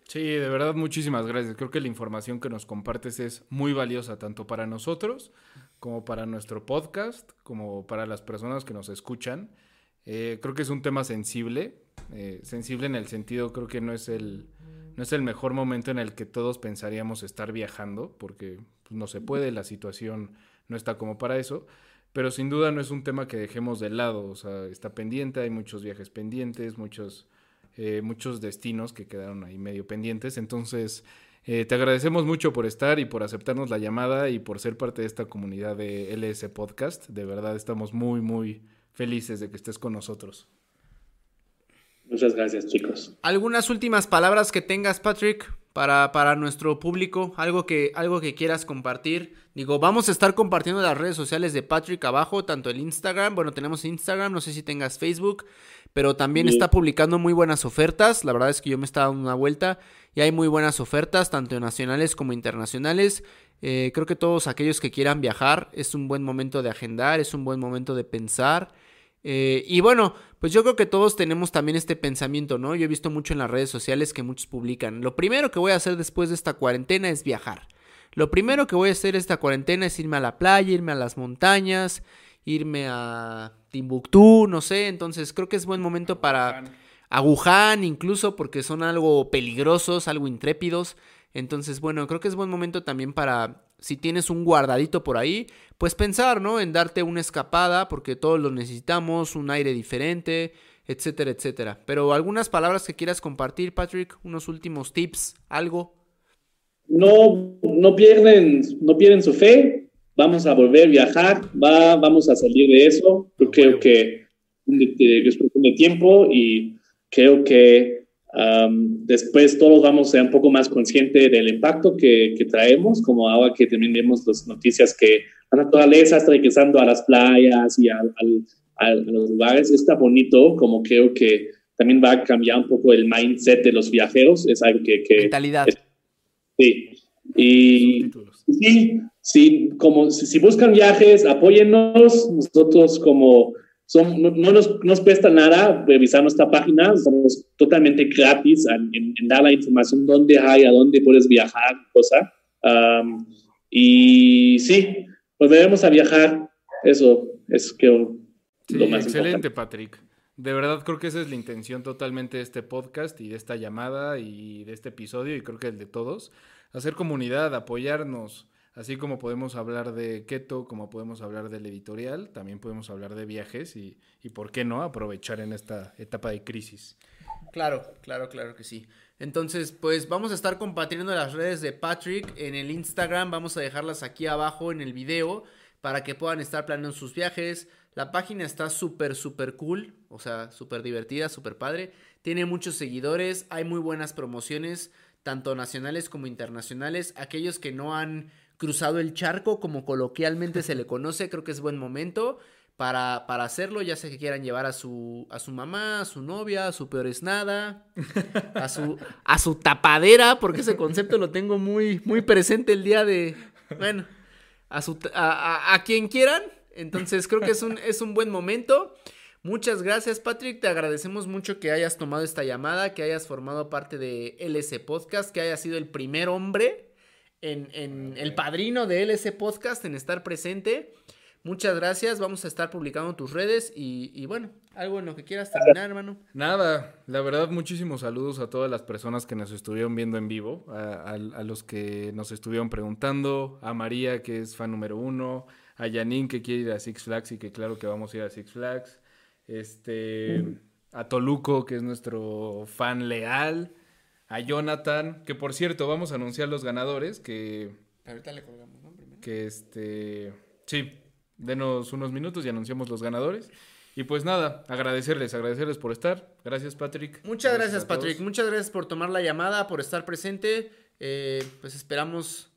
Sí, de verdad, muchísimas gracias. Creo que la información que nos compartes es muy valiosa, tanto para nosotros como para nuestro podcast, como para las personas que nos escuchan. Eh, creo que es un tema sensible, eh, sensible en el sentido, creo que no es el, no es el mejor momento en el que todos pensaríamos estar viajando, porque pues, no se puede, la situación no está como para eso, pero sin duda no es un tema que dejemos de lado, o sea, está pendiente, hay muchos viajes pendientes, muchos, eh, muchos destinos que quedaron ahí medio pendientes, entonces... te agradecemos mucho por estar y por aceptarnos la llamada y por ser parte de esta comunidad de LS Podcast. De verdad estamos muy, muy, felices de que estés con nosotros. Muchas gracias, chicos. ¿Algunas últimas palabras que tengas, Patrick, para, para nuestro público? ¿Algo que, algo que quieras compartir? Digo, vamos a estar compartiendo las redes sociales de Patrick abajo, tanto el Instagram, bueno, tenemos Instagram, no sé si tengas Facebook, pero también está publicando muy buenas ofertas. La verdad es que yo me estaba dando una vuelta y hay muy buenas ofertas, tanto nacionales como internacionales. Eh, creo que todos aquellos que quieran viajar es un buen momento de agendar, es un buen momento de pensar. Eh, y bueno, pues yo creo que todos tenemos también este pensamiento, ¿no? Yo he visto mucho en las redes sociales que muchos publican. Lo primero que voy a hacer después de esta cuarentena es viajar. Lo primero que voy a hacer esta cuarentena es irme a la playa, irme a las montañas, irme a Timbuktu, no sé. Entonces creo que es buen momento para... Aguján incluso porque son algo peligrosos, algo intrépidos. Entonces, bueno, creo que es buen momento también para si tienes un guardadito por ahí, pues pensar, ¿no? En darte una escapada, porque todos lo necesitamos, un aire diferente, etcétera, etcétera. Pero algunas palabras que quieras compartir, Patrick, unos últimos tips, algo. No, no pierden, no pierden su fe. Vamos a volver a viajar, va, vamos a salir de eso. Yo creo que es cuestión de tiempo y creo que después todos vamos a ser un poco más conscientes del impacto que, que, traemos, como ahora que también vemos las noticias que la naturaleza está regresando a las playas y a, a, los lugares. Está bonito, como creo que también va a cambiar un poco el mindset de los viajeros. Es algo que... que Mentalidad. sí. Y sí, sí, como si buscan viajes, apóyennos. Nosotros como son, no, nos, nos, cuesta nada revisar nuestra página, somos totalmente gratis en, dar la información dónde hay, a dónde puedes viajar, cosa. y sí, volveremos a viajar, eso es que lo más Excelente, Patrick. De verdad creo que esa es la intención totalmente de este podcast y de esta llamada y de este episodio y creo que el de todos. Hacer comunidad, apoyarnos, Así como podemos hablar de keto, como podemos hablar del editorial, también podemos hablar de viajes y, y por qué no aprovechar en esta etapa de crisis. Claro, claro, claro que sí. Entonces, pues vamos a estar compartiendo las redes de Patrick en el Instagram. Vamos a dejarlas aquí abajo en el video para que puedan estar planeando sus viajes. La página está súper, súper cool. O sea, súper divertida, súper padre. Tiene muchos seguidores. Hay muy buenas promociones, tanto nacionales como internacionales. Aquellos que no han cruzado el charco, como coloquialmente se le conoce, creo que es buen momento para, para hacerlo, ya sea que quieran llevar a su, a su mamá, a su novia, a su peor es nada, a su, a su tapadera, porque ese concepto lo tengo muy, muy presente el día de, bueno, a, su, a, a, quien quieran. Entonces creo que es un, es un buen momento. Muchas gracias, Patrick. Te agradecemos mucho que hayas tomado esta llamada, que hayas formado parte de LS Podcast, que hayas sido el primer hombre en, en el padrino de LS Podcast en estar presente. Muchas gracias, vamos a estar publicando tus redes y, bueno, algo en lo que quieras terminar, hermano. Nada, la verdad, muchísimos saludos a todas las personas que nos estuvieron viendo en vivo, a, los que nos estuvieron preguntando, a María, que es fan número uno, a Janine, que quiere ir a Six Flags y que claro que vamos a ir a Six Flags, este, a Toluco, que es nuestro fan leal, a Jonathan, que por cierto, vamos a anunciar los ganadores, que... Ahorita le colgamos, ¿no? Primero. Que este... Sí, denos unos minutos y anunciamos los ganadores. Y pues nada, agradecerles, agradecerles por estar. Gracias, Patrick. Muchas gracias, Patrick. Muchas gracias por tomar la llamada, por estar presente. Eh, pues esperamos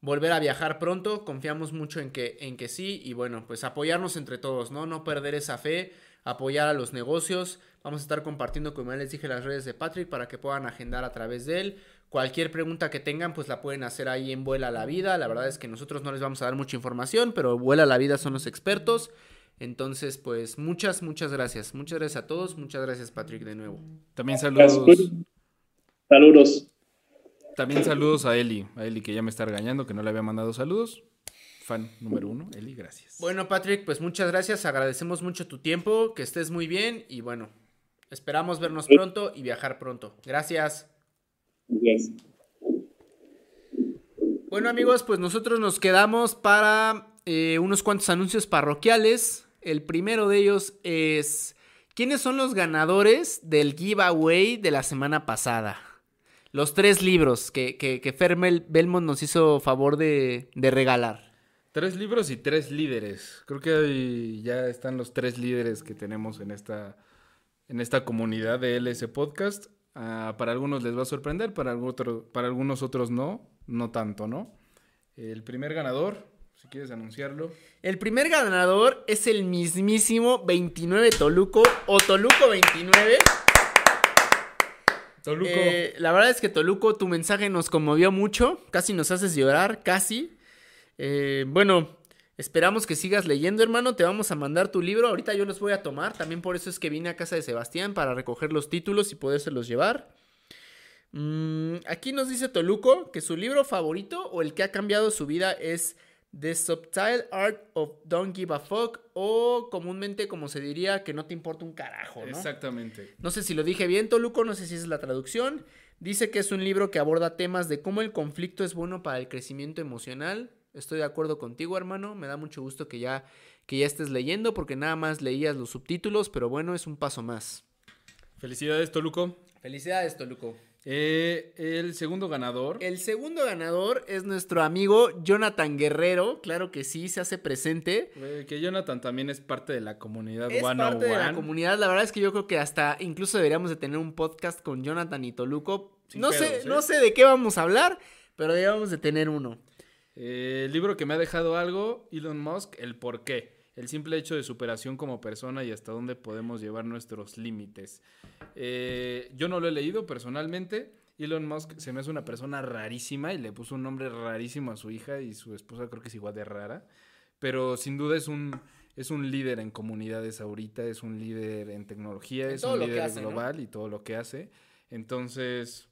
volver a viajar pronto. Confiamos mucho en que, en que sí. Y bueno, pues apoyarnos entre todos, ¿no? No perder esa fe, apoyar a los negocios. Vamos a estar compartiendo, como ya les dije, las redes de Patrick para que puedan agendar a través de él. Cualquier pregunta que tengan, pues la pueden hacer ahí en Vuela la Vida. La verdad es que nosotros no les vamos a dar mucha información, pero Vuela la Vida son los expertos. Entonces, pues muchas, muchas gracias. Muchas gracias a todos. Muchas gracias, Patrick, de nuevo. También saludos. Saludos. También saludos a Eli. A Eli que ya me está regañando, que no le había mandado saludos. Fan número uno, Eli, gracias. Bueno, Patrick, pues muchas gracias. Agradecemos mucho tu tiempo. Que estés muy bien. Y bueno, esperamos vernos pronto y viajar pronto. Gracias. Bueno amigos, pues nosotros nos quedamos para eh, unos cuantos anuncios parroquiales. El primero de ellos es, ¿quiénes son los ganadores del giveaway de la semana pasada? Los tres libros que, que, que Fermel Belmont nos hizo favor de, de regalar. Tres libros y tres líderes. Creo que ya están los tres líderes que tenemos en esta, en esta comunidad de LS Podcast. Ah, para algunos les va a sorprender, para, para algunos otros no, no tanto, ¿no? El primer ganador, si quieres anunciarlo. El primer ganador es el mismísimo 29 Toluco o Toluco 29. Toluco. Eh, la verdad es que Toluco, tu mensaje nos conmovió mucho, casi nos haces llorar, casi. Eh, bueno, Esperamos que sigas leyendo, hermano. Te vamos a mandar tu libro. Ahorita yo los voy a tomar. También por eso es que vine a casa de Sebastián para recoger los títulos y podérselos llevar. Mm, aquí nos dice Toluco que su libro favorito o el que ha cambiado su vida es The Subtle Art of Don't Give a Fuck o comúnmente como se diría que no te importa un carajo, ¿no? Exactamente. No sé si lo dije bien, Toluco, no sé si es la traducción. Dice que es un libro que aborda temas de cómo el conflicto es bueno para el crecimiento emocional, Estoy de acuerdo contigo, hermano. Me da mucho gusto que ya, que ya estés leyendo porque nada más leías los subtítulos, pero bueno, es un paso más. Felicidades, Toluco. Felicidades, Toluco. Eh, el segundo ganador. El segundo ganador es nuestro amigo Jonathan Guerrero. Claro que sí, se hace presente. que Jonathan también es parte de la comunidad Es parte de la comunidad. La verdad es que yo creo que hasta incluso deberíamos de tener un podcast con Jonathan y Toluco. no sé, ¿eh? no sé de qué vamos a hablar, pero deberíamos de tener uno. Eh, el libro que me ha dejado algo, Elon Musk, el por qué. El simple hecho de superación como persona y hasta dónde podemos llevar nuestros límites. Eh, yo no lo he leído personalmente. Elon Musk se me hace una persona rarísima y le puso un nombre rarísimo a su hija y su esposa creo que es igual de rara. Pero sin duda es un, es un líder en comunidades ahorita, es un líder en tecnología, es un líder global y todo lo que hace. Entonces,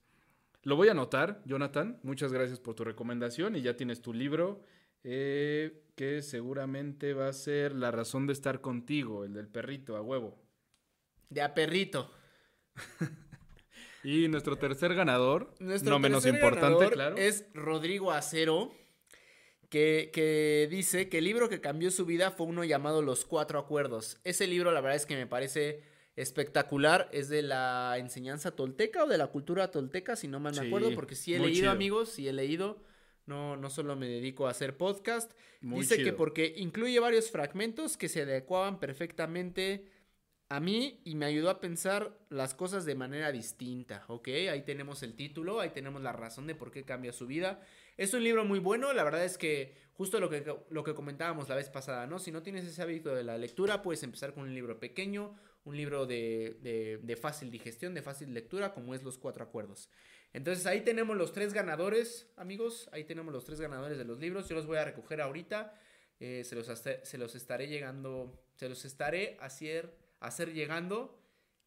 lo voy a anotar, Jonathan. Muchas gracias por tu recomendación y ya tienes tu libro, eh, que seguramente va a ser La razón de estar contigo, el del perrito, a huevo. De a perrito. <laughs> y nuestro tercer ganador, no menos importante, claro. Es Rodrigo Acero. Que, que, dice que el libro que cambió su vida fue uno llamado Los Cuatro Acuerdos. Ese libro, la verdad es que me parece espectacular. Es de la enseñanza tolteca o de la cultura tolteca, si no mal me Sí, acuerdo, porque sí he leído, chido. amigos, sí he leído. No, no solo me dedico a hacer podcast. Muy Dice que porque incluye varios fragmentos que se adecuaban perfectamente a mí y me ayudó a pensar las cosas de manera distinta, ¿ok? Ahí tenemos el título, ahí tenemos la razón de por qué cambia su vida. Es un libro muy bueno, la verdad es que justo lo que, lo que comentábamos la vez pasada, ¿no? Si no tienes ese hábito de la lectura, puedes empezar con un libro pequeño, un libro de, de- fácil digestión, de fácil lectura, como es Los Cuatro Acuerdos. Entonces ahí tenemos los tres ganadores, amigos, ahí tenemos los tres ganadores de los libros, yo los voy a recoger ahorita, eh, se, los se los estaré llegando, se los estaré hacer, hacer llegando.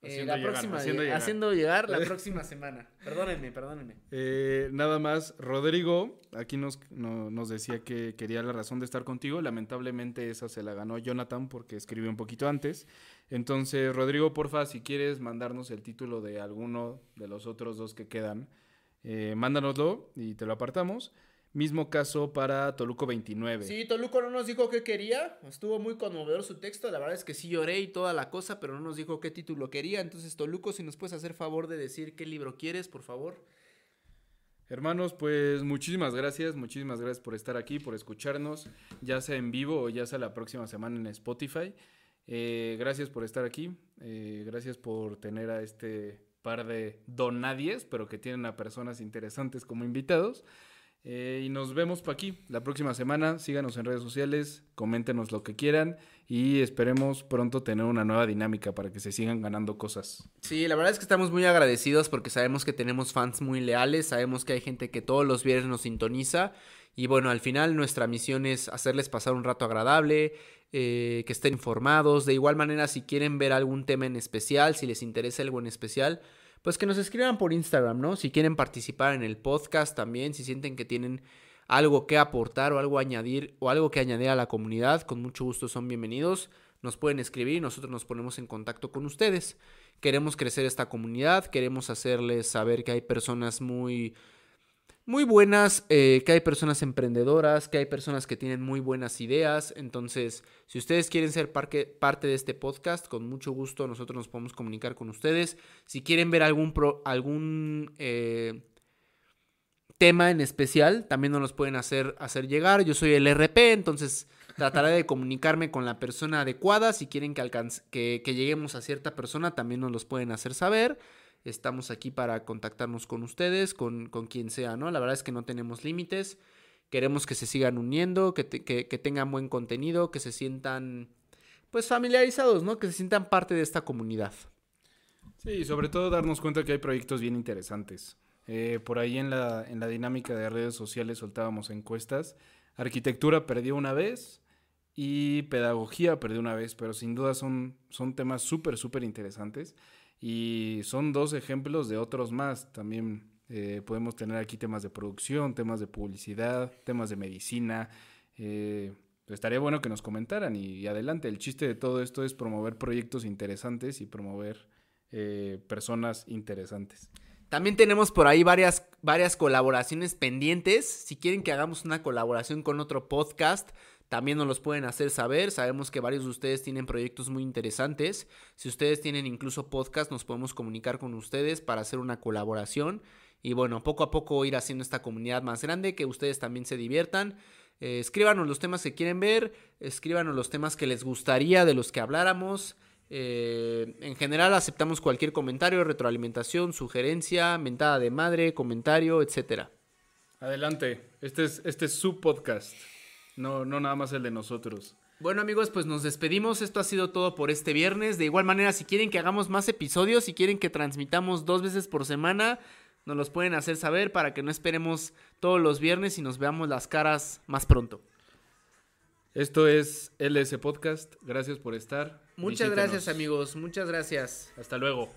Eh, Haciendo la llegar, próxima, haciendo llegar. haciendo llegar la <laughs> próxima semana. Perdónenme, perdónenme. Eh, nada más, Rodrigo aquí nos, no- nos decía que quería la razón de estar contigo. Lamentablemente esa se la ganó Jonathan porque escribió un poquito antes. Entonces, Rodrigo, porfa, si quieres mandarnos el título de alguno de los otros dos que quedan, eh, mándanoslo y te lo apartamos. Mismo caso para Toluco 29. Sí, Toluco no nos dijo qué quería. Estuvo muy conmovedor su texto. La verdad es que sí lloré y toda la cosa, pero no nos dijo qué título quería. Entonces, Toluco, si nos puedes hacer favor de decir qué libro quieres, por favor. Hermanos, pues muchísimas gracias, muchísimas gracias por estar aquí, por escucharnos, ya sea en vivo o ya sea la próxima semana en Spotify. Eh, gracias por estar aquí, eh, gracias por tener a este par de donadies, pero que tienen a personas interesantes como invitados. Eh, y nos vemos para aquí la próxima semana. Síganos en redes sociales, coméntenos lo que quieran y esperemos pronto tener una nueva dinámica para que se sigan ganando cosas. Sí, la verdad es que estamos muy agradecidos porque sabemos que tenemos fans muy leales, sabemos que hay gente que todos los viernes nos sintoniza y bueno, al final nuestra misión es hacerles pasar un rato agradable, eh, que estén informados, de igual manera si quieren ver algún tema en especial, si les interesa algo en especial, pues que nos escriban por Instagram, ¿no? Si quieren participar en el podcast también, si sienten que tienen algo que aportar o algo añadir o algo que añadir a la comunidad, con mucho gusto son bienvenidos. Nos pueden escribir y nosotros nos ponemos en contacto con ustedes. Queremos crecer esta comunidad, queremos hacerles saber que hay personas muy muy buenas, eh, que hay personas emprendedoras, que hay personas que tienen muy buenas ideas. Entonces, si ustedes quieren ser parte de este podcast, con mucho gusto nosotros nos podemos comunicar con ustedes. Si quieren ver algún, pro- algún eh, tema en especial, también nos los pueden hacer, hacer llegar. Yo soy el RP, entonces trataré de comunicarme con la persona adecuada. Si quieren que, alcance, que lleguemos a cierta persona, también nos los pueden hacer saber. Estamos aquí para contactarnos con ustedes, con, con quien sea, ¿no? La verdad es que no tenemos límites. Queremos que se sigan uniendo, que, que, que tengan buen contenido, que se sientan, pues, familiarizados, ¿no? Que se sientan parte de esta comunidad. Sí, y sobre todo darnos cuenta que hay proyectos bien interesantes. Eh, por ahí en la, en la dinámica de redes sociales soltábamos encuestas. Arquitectura perdió una vez y pedagogía perdió una vez, pero sin duda son, son temas súper, súper interesantes. Y son dos ejemplos de otros más. También eh, podemos tener aquí temas de producción, temas de publicidad, temas de medicina. Eh, estaría bueno que nos comentaran y, adelante. El chiste de todo esto es promover proyectos interesantes y promover eh, personas interesantes. También tenemos por ahí varias, varias colaboraciones pendientes. Si quieren que hagamos una colaboración con otro podcast, también nos los pueden hacer saber. Sabemos que varios de ustedes tienen proyectos muy interesantes. Si ustedes tienen incluso podcast, nos podemos comunicar con ustedes para hacer una colaboración. Y bueno, poco a poco ir haciendo esta comunidad más grande, que ustedes también se diviertan. Eh, escríbanos los temas que quieren ver, escríbanos los temas que les gustaría de los que habláramos. Eh, en general aceptamos cualquier comentario, retroalimentación, sugerencia, mentada de madre, comentario, etcétera. Adelante, este es, este es su podcast, no, no nada más el de nosotros. Bueno amigos, pues nos despedimos. Esto ha sido todo por este viernes. De igual manera, si quieren que hagamos más episodios, si quieren que transmitamos dos veces por semana, nos los pueden hacer saber para que no esperemos todos los viernes y nos veamos las caras más pronto. Esto es LS Podcast, gracias por estar. Muchas Visítenos. gracias amigos, muchas gracias. Hasta luego.